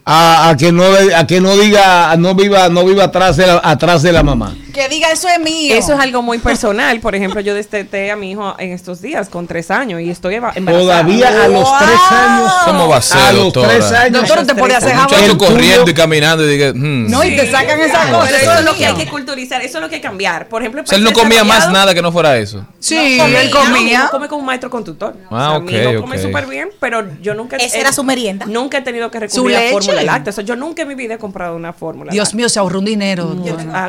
a, a que no a que no diga, no viva, no viva atrás de la, atrás de la mamá. Que diga eso es mío. Eso es algo muy personal. Por ejemplo, yo desteté a mi hijo en estos días con tres años y estoy embarazada. Todavía a los tres años. ¿Cómo va a ser, A los doctora? tres años. Doctor, te puede hacer Un jabón. corriendo y caminando y diga, hmm. No, y te sacan esas cosas. eso es lo que hay que culturizar, eso es lo que hay que cambiar. Por ejemplo, O sea, él no comía más nada que no fuera eso. Sí, No comía, él comía. come como un maestro conductor. Ah, mi hijo ok, come súper bien, pero yo nunca Esa era su merienda. Nunca he tenido que Su recurrir a. fórmula láctea. O sea, yo nunca en mi vida he comprado una fórmula. Dios mío, se ahorró un dinero. un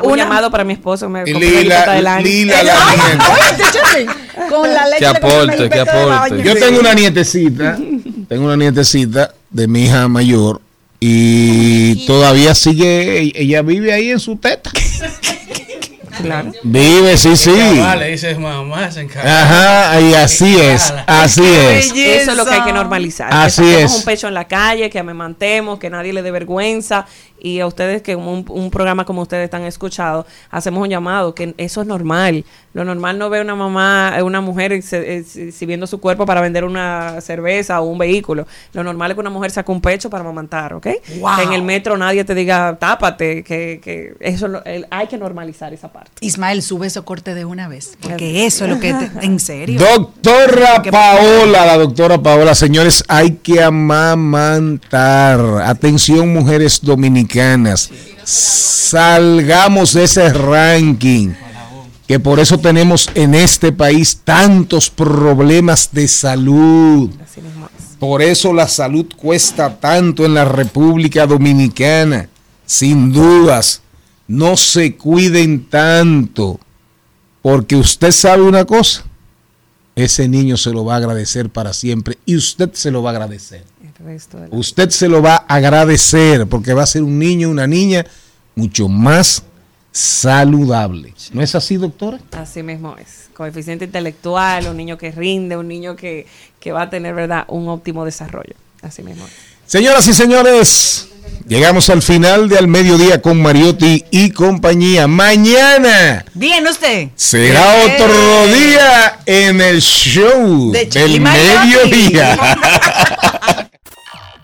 Una- llamado para mi esposo, me compré la Lila, libreta del año. Lila, la nieta. oye, Charlie, Con la leche Que aporte, que aporte. Yo tengo una nietecita, tengo una nietecita de mi hija mayor y todavía sigue, ella vive ahí en su teta. Claro. Vive, sí, sí. Vale, dices mamá, se encarga. Ajá, y así es, así es. Eso es lo que hay que normalizar. Así que es. un pecho en la calle, que amamantemos, que nadie le dé vergüenza. Y a ustedes que un, un programa como ustedes están escuchado, hacemos un llamado, que eso es normal. Lo normal no ve una mamá, eh, una mujer se- eh, exhibiendo su cuerpo para vender una cerveza o un vehículo. Lo normal es que una mujer saque un pecho para amamantar, ¿ok? Wow. Que en el metro nadie te diga, tápate, que, que eso lo- el- hay que normalizar esa parte. Ismael, sube ese corte de una vez. Porque eso es lo que. te- en serio. Doctora Paola, la doctora Paola, señores, hay que amamantar. Atención, mujeres dominicanas. dominicanas. Salgamos de ese ranking. Que por eso tenemos en este país tantos problemas de salud. Por eso la salud cuesta tanto en la República Dominicana. Sin dudas, no se cuiden tanto. Porque usted sabe una cosa, ese niño se lo va a agradecer para siempre y usted se lo va a agradecer. Usted se lo va a agradecer porque va a ser un niño, una niña mucho más saludable. ¿No es así, doctora? Así mismo es. Coeficiente intelectual, un niño que rinde, un niño que, que va a tener, ¿verdad?, un óptimo desarrollo. Así mismo es. Señoras y señores, llegamos al final de Al Mediodía con Mariotti y compañía. Mañana Bien, usted. será otro día en el show De del Mariotti. mediodía.